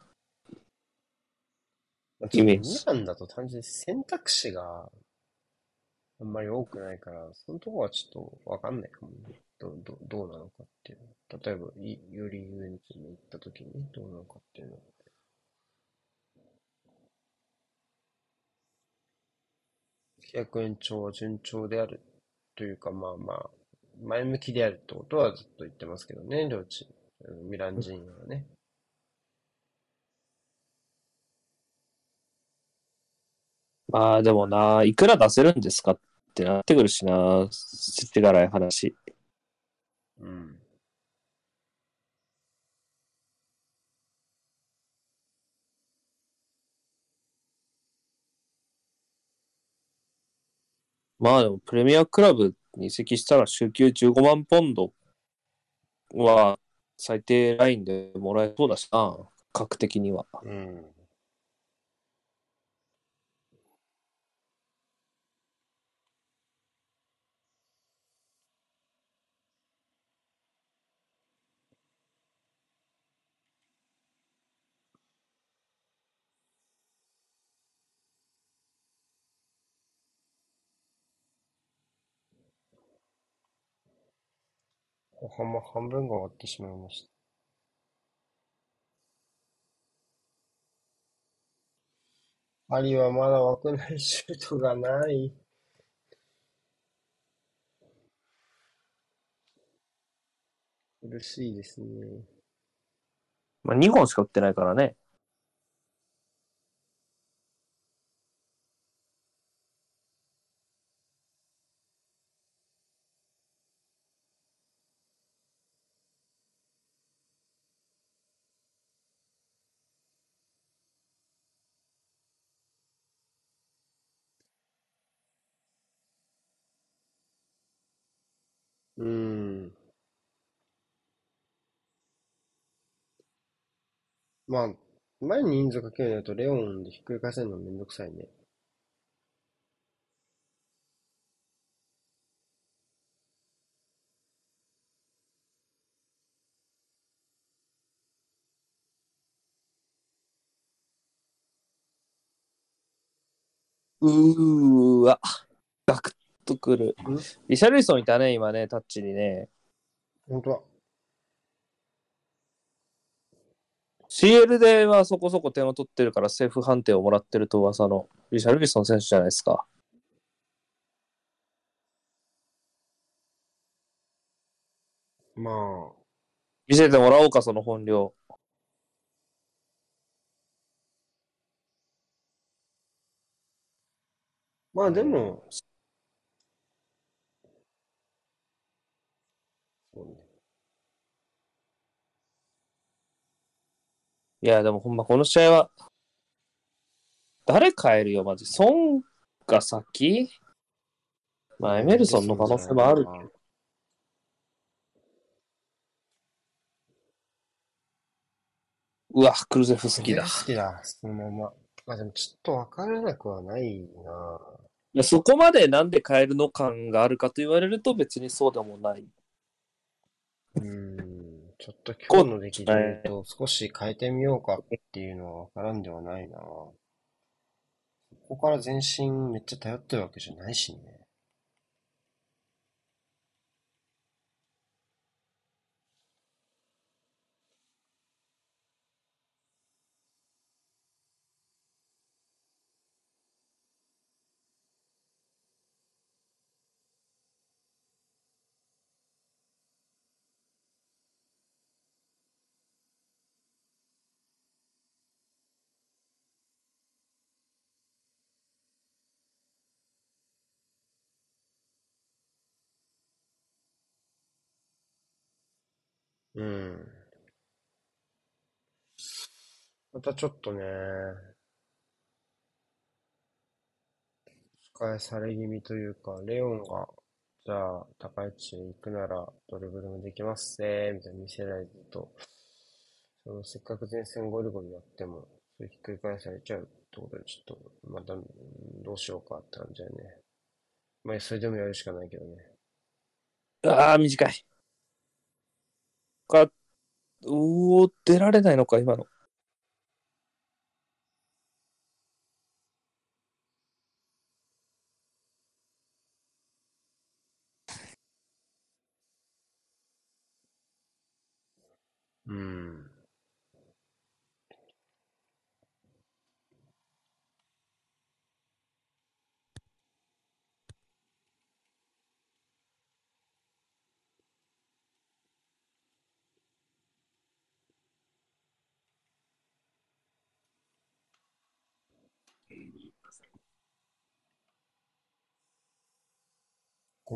イメージミランだと単純に選択肢があんまり多くないから、そのとこはちょっとわかんないかもね。どどどうなのかっていう。例えば、いより上に行った時にどうなのかっていうの。契約延長は順調であるというか、まあまあ、前向きであるってことはずっと言ってますけどね、両チーム。ミラン人はね。まあでもな、いくら出せるんですかってなってくるしな、知ってからい話。うん。まあでも、プレミアクラブに移籍したら週休15万ポンドは最低ラインでもらえそうだしな、格的には。うん。後半も半分が終わってしまいました。パリはまだ枠内シュートがない。苦しいですね。まあ2本しか打ってないからね。まあ、前に人数かけるのとレオンでひっくり返せるのめんどくさいね。うーわ。ガクッとくるん？リシャルリソンいたね、今ね、タッチにね。本当は。CL ではそこそこ点を取ってるからセーフ判定をもらってると噂のリシャルリソン選手じゃないですか。まあ、見せてもらおうか、その本領。まあでも、そうね。いや、でもほんまこの試合は、誰変えるよ、マジ。ソンが先？まあ、エメルソンの可能性もあるけど。うわ、クルゼフ好きだ。好きだ、そのまま。まあでもちょっとわからなくはないな。いやそこまでなんで変えるの感があるかと言われると別にそうでもない。うーん、ちょっと今日の出来で言うと少し変えてみようかっていうのはわからんではないな。ここから全身めっちゃ頼ってるわけじゃないしね。うん。またちょっとね、使いされ気味というか、レオンが、じゃあ、高い位置へ行くなら、ドリブルもできますね、みたいに見せられると、そのせっかく前線ゴリゴリやっても、それひっくり返されちゃうってことで、ちょっと、また、どうしようかって感じだよね。まあ、それでもやるしかないけどね。ああ、短い。か、うお、出られないのか、今の。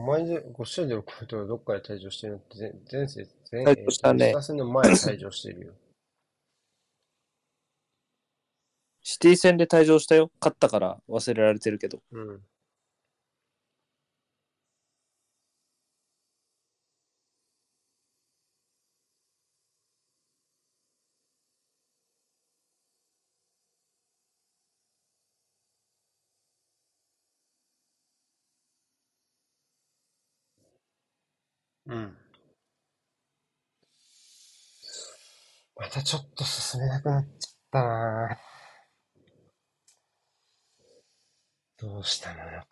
5枚で、5試合で6枚とかどっかで退場してるのって前、前節、前、退場しの前に退場してるよ。シティ戦で退場したよ。勝ったから忘れられてるけど。うん。うん。ちょっと進めなくなっちゃったなどうしたのよ。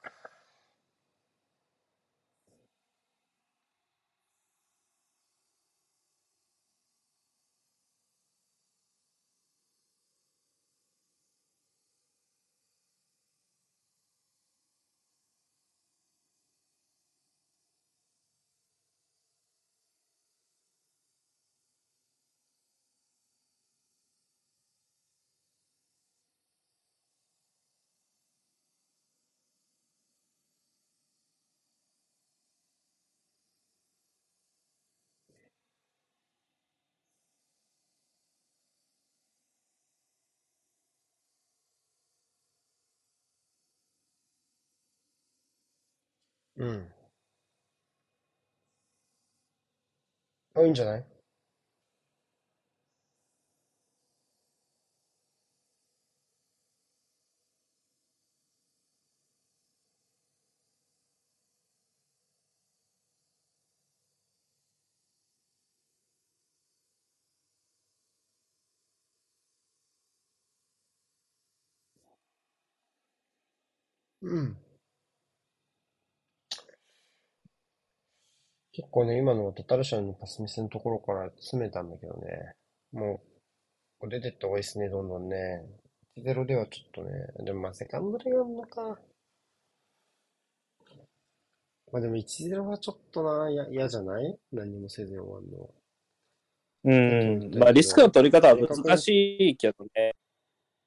うん。あ、いいんじゃない？うん。結構ね、今のトタルシャンのパスミスのところから詰めたんだけどね。も出てった方がいいですね、どんどんね。1-0ではちょっとね。でもまあ、セカンドでやるのか。まあでも1-0はちょっとな、や嫌じゃない？何もせずに終わるの。うん。まあ、リスクの取り方は難しいけどね。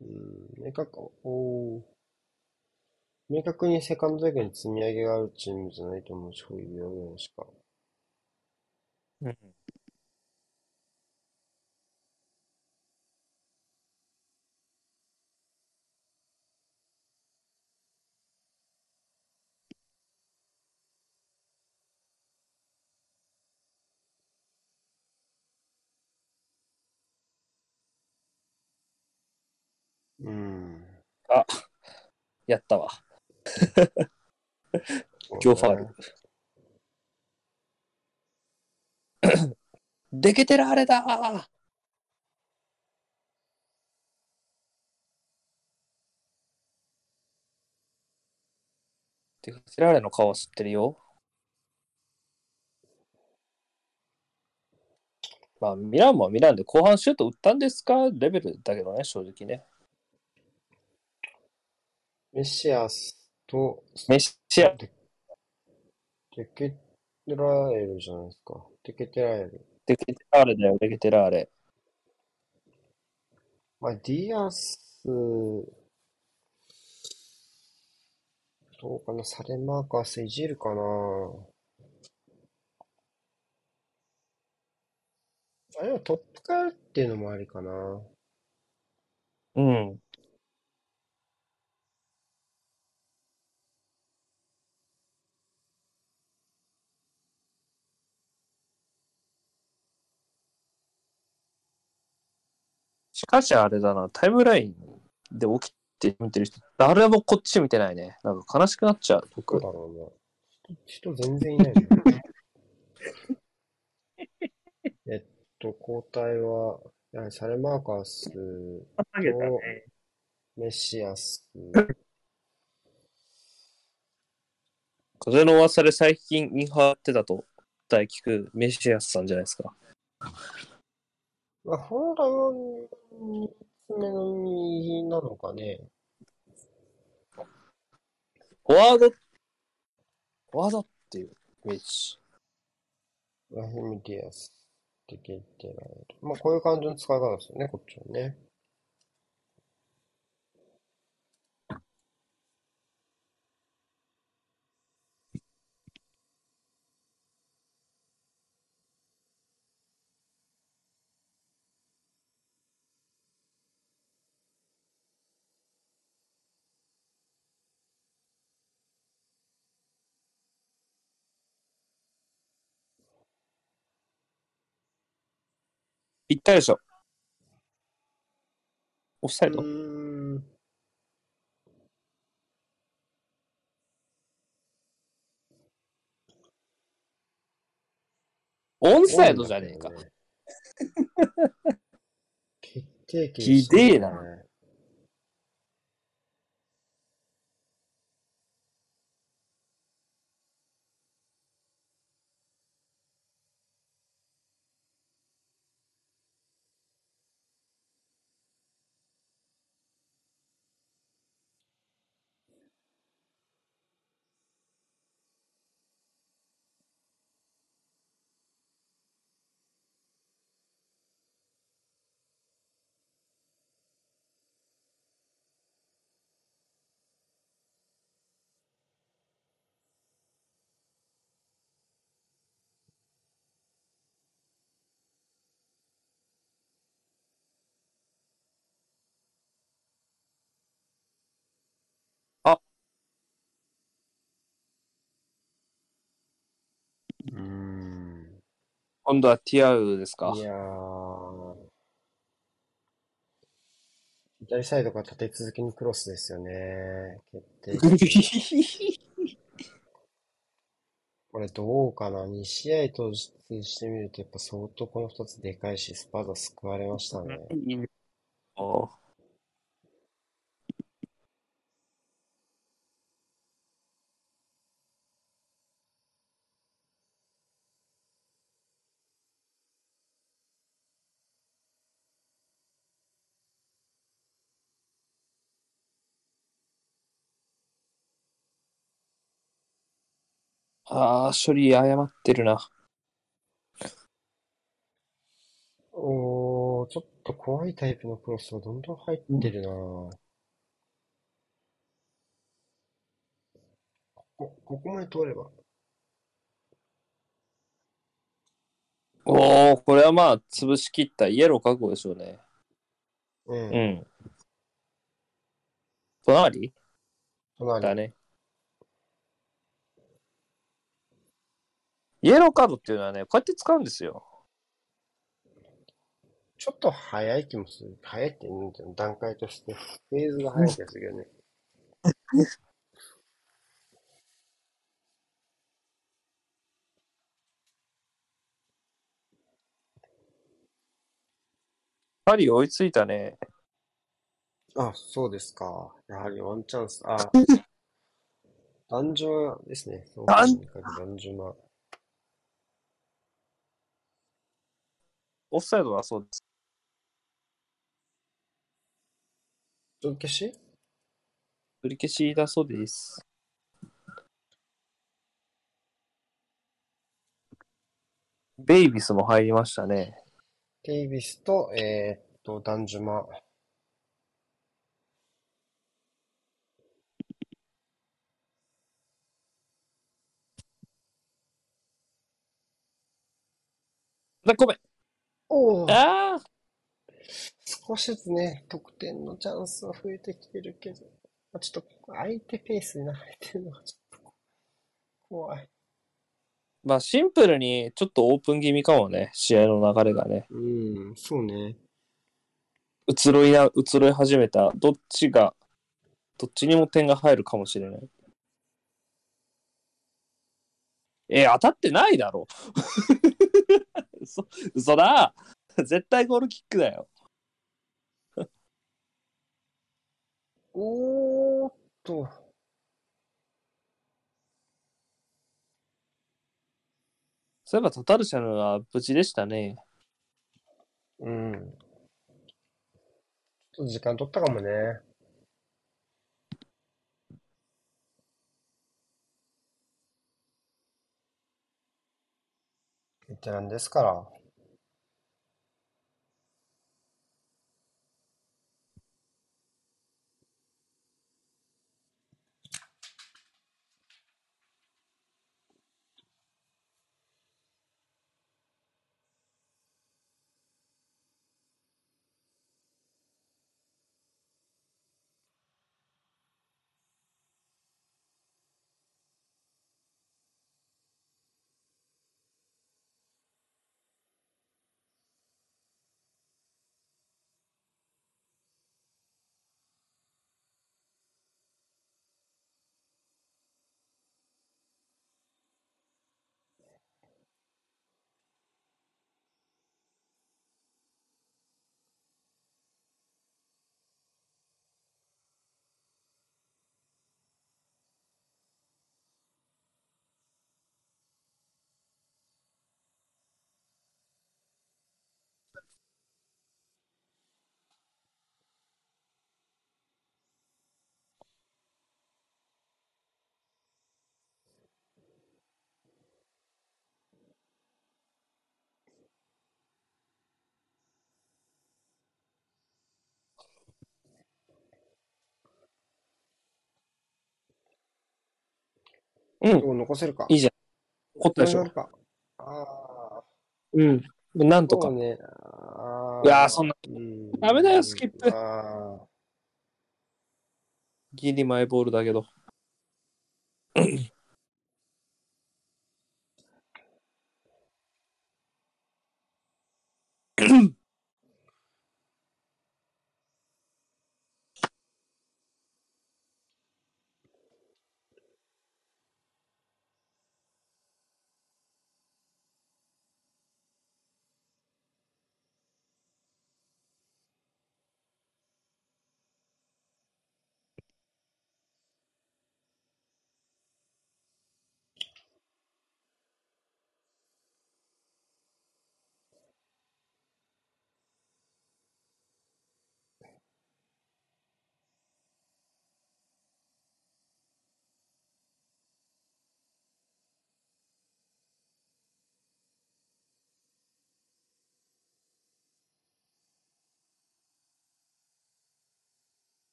うん、明確、おー明確にセカンドだけに積み上げがあるチームじゃないと思うし、ホイビアぐらいしか。うん。うん。やったわ。今日ファール。でけてらあれだーでけてらあれの顔は知ってるよ。まあ、ミランもミランで後半シュート打ったんですか？レベルだけどね、正直ね。メシアスと、メッシア、デケテラエルじゃないですか。デケテラエル。デケテラエルだよ、デケテラエル。まあ、ディアス、どうかな、サレマーケルスいじるかな。あ、でもトップからっていうのもありかな。うん。しかしあれだな、タイムラインで起きて見てる人、誰もこっち見てないね。なんか悲しくなっちゃう、僕。だろうな。人、人全然いないじゃん。えっと、交代は、やサレマーカースとメシアス。風の噂で最近インハーってたと大聞くメシアスさんじゃないですか。まあ、本来は3つ目の右なのかね。フォワード、フォワードっていうイメージ。ラヒミディアスって聞いてられる。まあ、こういう感じの使い方ですよね、こっちはね。言ったでしょ。オフサイド。オンサイドじゃねえか。決定機ひでえな今度はティアウですか？い。やー。左サイドから立て続けにクロスですよね。決定機。これどうかな ?2 試合通してみるとやっぱ相当この2つでかいし、スパーザ救われましたね。お ああ、処理誤ってるな。おー、ちょっと怖いタイプのクロスがどんどん入ってるなぁ。こ、ここまで通れば。おお、これはまあ、潰しきったイエロー覚悟でしょうね。う。うんん。隣？隣。だね。イエローカードっていうのはね、こうやって使うんですよ。ちょっと早い気もする。早いって言うんだよ。段階として。フェーズが早い気がするよね。パリ追いついたね。あ、そうですか。やはりワンチャンス。あ、男女ですね。そうオフサイドはそうです。取り消し？取り消しだそうです。ベイビスも入りましたね。テイビスと、えーっと、ダンジュマ。だごめん。おーああ少しずつね、得点のチャンスは増えてきてるけど、まあちょっと相手ペースに流れてるのがちょっと怖い。まあシンプルにちょっとオープン気味かもね。試合の流れがね。うん、そうね。移ろいな、移ろい始めた。どっちが、どっちにも点が入るかもしれない。え、当たってないだろ。嘘、嘘だ。絶対ゴールキックだよ。おーっと。そういえばタタルシャヌは無事でしたね。うん。ちょっと時間取ったかもね。ベテランですから。うん、どう残せるか。いいじゃん。怒ったでしょどうなる。か。ああ、うん。なんとか。そうね。あいやーそんな。うんダメだよスキップ。ギリマイボールだけど。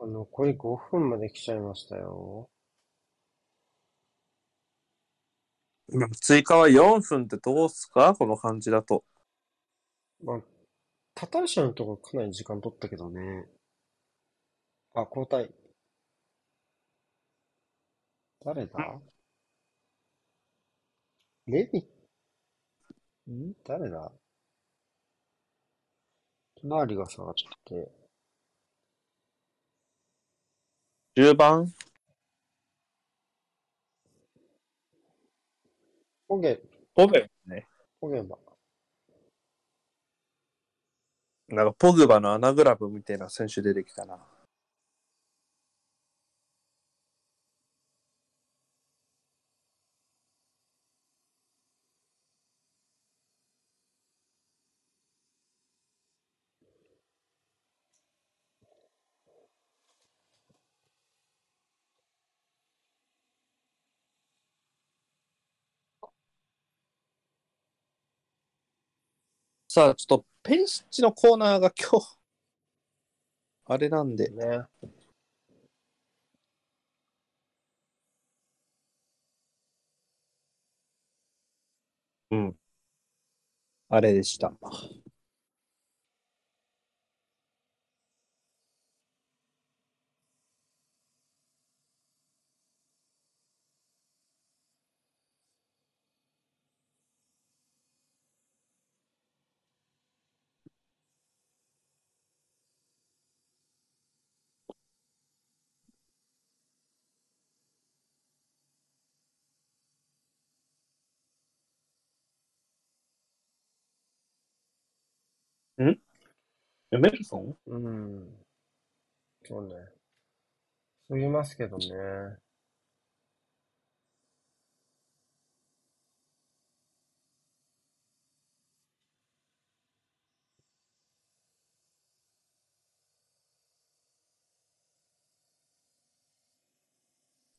残り5分まで来ちゃいましたよ。今追加は4分ってどうすか？この感じだと。まあ、タタルシャのとこかなり時間取ったけどね。あ、交代。誰だ？レビん？誰だ？隣が下がって。10番ポゲ、ポゲね。ポゲバ。なんかポグバのアナグラムみたいな選手出てきたな。さあ、ちょっとペンシッチのコーナーが今日、あれなんで、ね。うん。あれでした。エメルソン？うん。そうね。そう言いますけどね。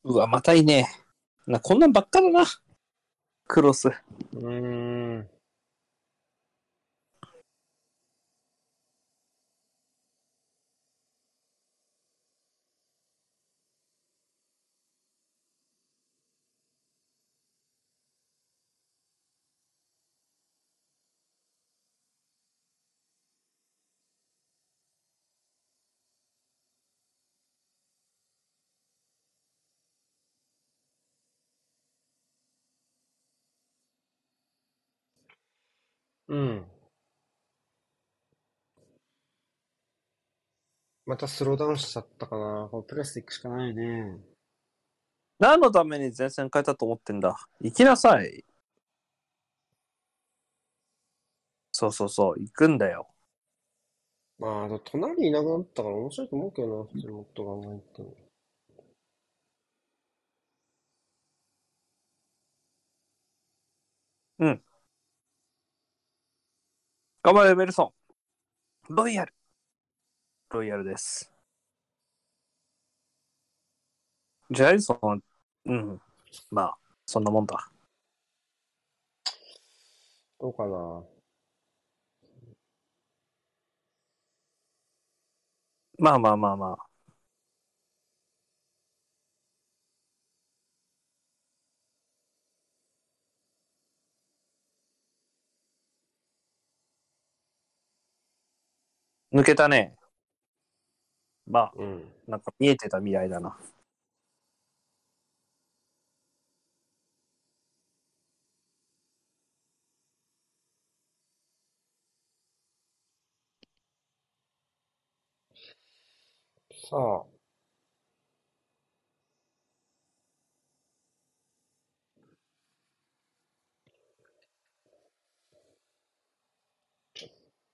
うわ、またいいね。な、こんなんばっかだな。クロス。うーん。うん。またスローダウンしちゃったかな。これプレスで行くしかないね。何のために前線変えたと思ってんだ？行きなさい。そうそうそう、行くんだよ。まあ、隣いなくなったから面白いと思うけどな、普通にもっと考えても。頑張れ、エメルソン。ロイヤル。ロイヤルです。ジャイソンは、うん。まあ、そんなもんだ。どうかな。まあまあまあまあ。抜けたね。まあ、うん。なんか見えてた未来だな。さあ。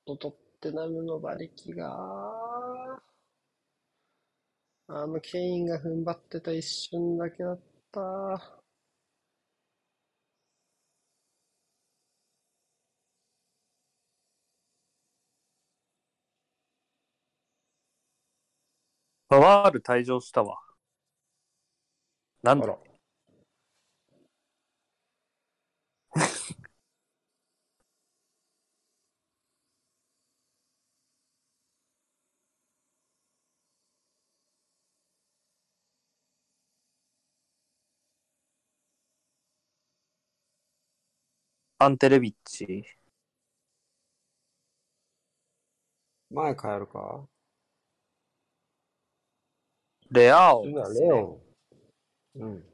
ちょっとテナムの馬力が、あのケインが踏ん張ってた一瞬だけだった。パワール退場したわ。なんだあアンテレビッチ？前帰るか？レアオねレオン。うん。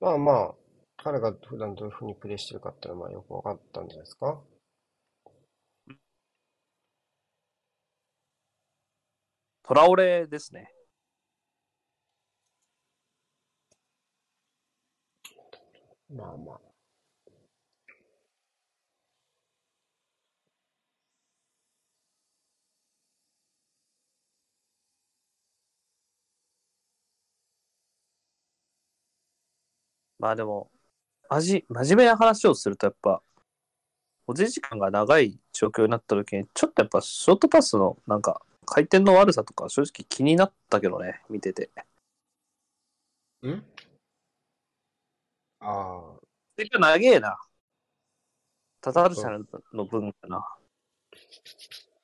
まあまあ、彼が普段どういう風にプレイしてるかっていうのはまあよく分かったんじゃないですか？トラオレですね。まあまあ。まあでも、まじ、真面目な話をするとやっぱ、保持時間が長い状況になった時に、ちょっとやっぱショートパスのなんか回転の悪さとか正直気になったけどね、見てて。ん？ああ、それが長えな。タタール社の分かな。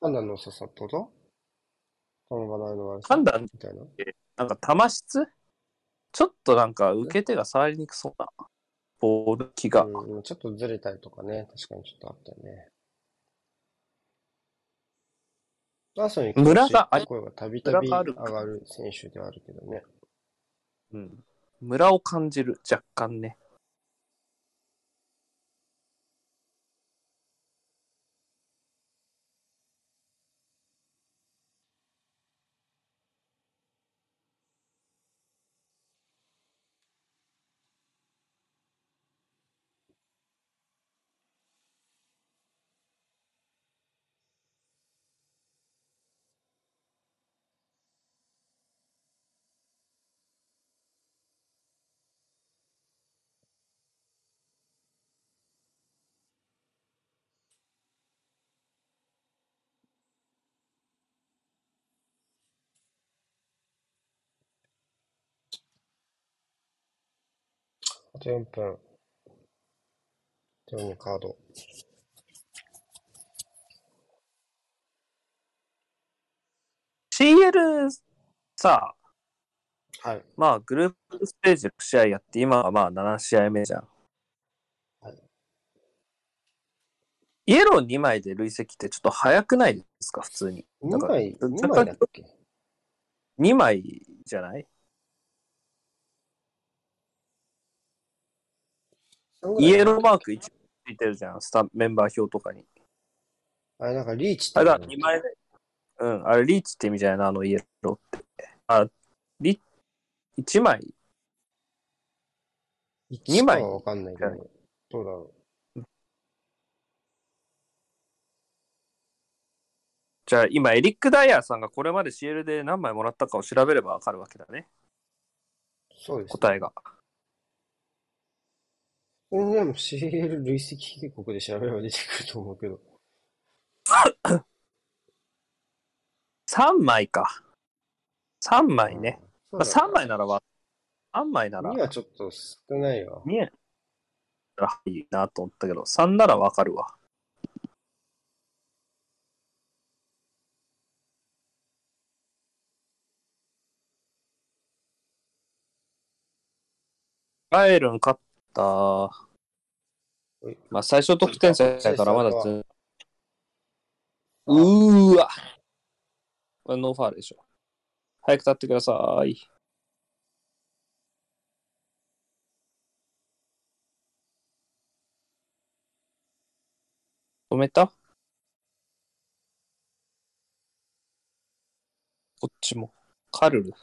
判断の遅さってことその場合の悪さ判断みたいな。なんか球質？ちょっとなんか受け手が触りにくそうなボール気が。うん、ちょっとずれたりとかね、確かにちょっとあったよね。アーソンにムラが声がたびたび上がある選手ではあるけどね。うん。ムラを感じる、若干ね。あと4分。手にカード。CL さ、はい。まあグループステージ6試合やって、今はまあ7試合目じゃん。はいイエロー2枚で累積ってちょっと早くないですか、普通に。2枚、若干2枚だっけ？2枚じゃない？イエローマーク1ついてるじゃん、スタメンバー表とかに。あれ、なんかリーチってあれだ、の2枚目。うん、あれリーチって意味じゃない。な、あのイエローって。あ、リ1枚一二枚はわかんない。けど、どうだろじゃあ今、エリック・ダイヤーさんがこれまで CL で何枚もらったかを調べればわかるわけだね、う。そうです、ね。答えが。うんでも CL 累積警告で調べれば出てくると思うけど。3枚か。3枚ね。まあ、3枚ならわ、3枚なら2はちょっと少ないわ。2円ならいいなと思ったけど、3ならわかるわ。バイエルン勝っまあ最初得点差やからまだずうーわ。これノーファールでしょ。早く立ってください。止めた？こっちも。カルル。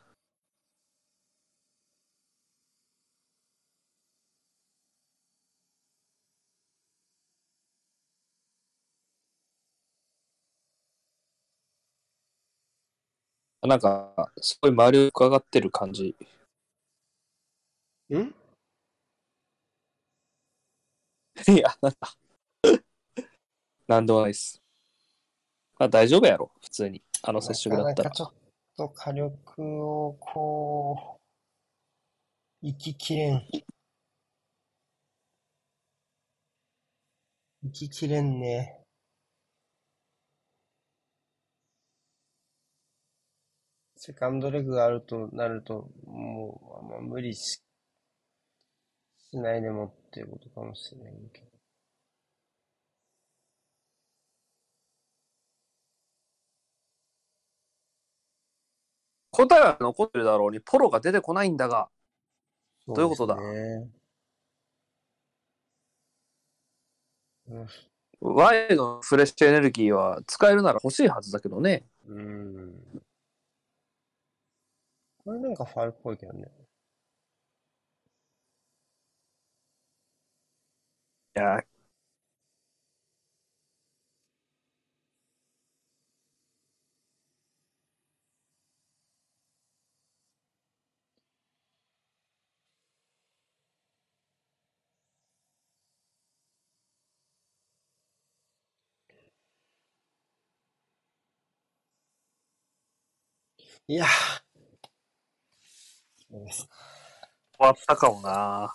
なんか、すごい周りを伺ってる感じ。ん？いや、なんだ。なんでもないです。まあ大丈夫やろ、普通に。あの接触だったらなかなか。ちょっと火力をこう、行ききれん。行ききれんね。セカンドレグがあるとなると、もう、まあ、無理し、しないでもっていうことかもしれないけど。答えは残ってるだろうに、ポロが出てこないんだが、どどういうことだ？ね。うん Y のフレッシュエネルギーは使えるなら欲しいはずだけどね。うん。これなんかファウルっぽいけどね。いや、いや。終わったかもな。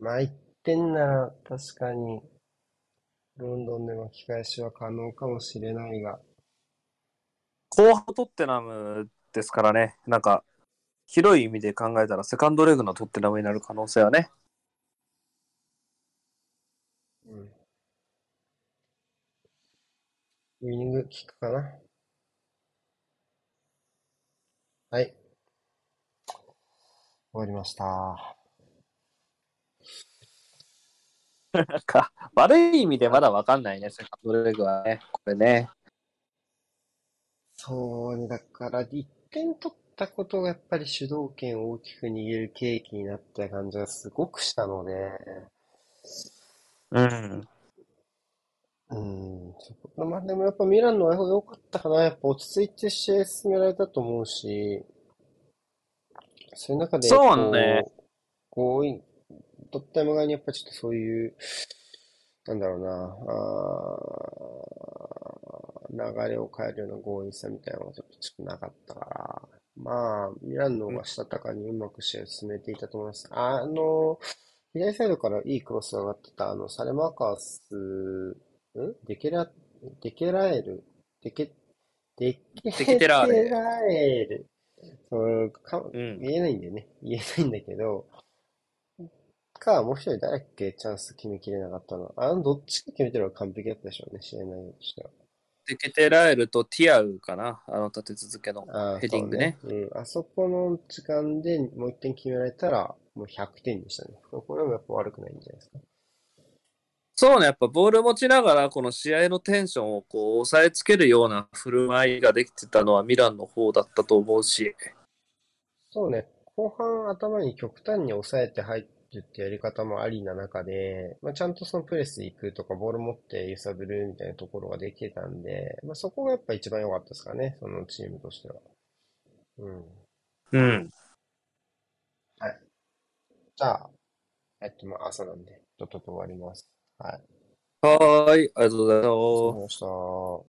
まあ、1点なら確かに、ロンドンで巻き返しは可能かもしれないが、後半トッテナムですからね。なんか、広い意味で考えたら、セカンドレグのトッテナムになる可能性はね。うん。ウイニングキックかな。はい。終わりました。なんか、悪い意味でまだわかんないね、セカンドレグはね。これね。そうね、だから1点取ったことがやっぱり主導権を大きく握る契機になった感じがすごくしたので、うん。うん、そこまあでもやっぱミランの方が良かったかな。やっぱ落ち着いて試合進められたと思うし、そういう中で、そうね。こう、強引、トッテナム側にやっぱちょっとそういう、なんだろうな、あー流れを変えるような強引さみたいなのがちょっとちょっとなかったから、まあ、ミランの方がしたたかにうまく試合を進めていたと思います。あの、左サイドからいいクロスが上がってた、あの、サレマーカース、ん？デケラ、デケラエル、デケ、デケデケテラーレラエル。そう、か、うん。言えないんだよね。言えないんだけど、か、もう一人誰だっけ？チャンス決めきれなかったの。あの、どっちか決めてるのが完璧だったでしょうね、試合内容としては。デケテラエルとティアウかな？あの立て続けのヘディングね。そうね。うん。あそこの時間でもう一点決められたら、もう100点でしたね。これもやっぱ悪くないんじゃないですか。そうね、やっぱボール持ちながら、この試合のテンションをこう抑えつけるような振る舞いができてたのはミランの方だったと思うし。そうね。後半頭に極端に抑えて入るってやり方もありな中で、まあ、ちゃんとそのプレスで行くとか、ボール持って揺さぶるみたいなところができてたんで、まあ、そこがやっぱ一番良かったですかね、そのチームとしては。うん。うん。じゃあ、えっと、まあ朝なんで、とっとと終わります。はい。はーい、ありがとうございました。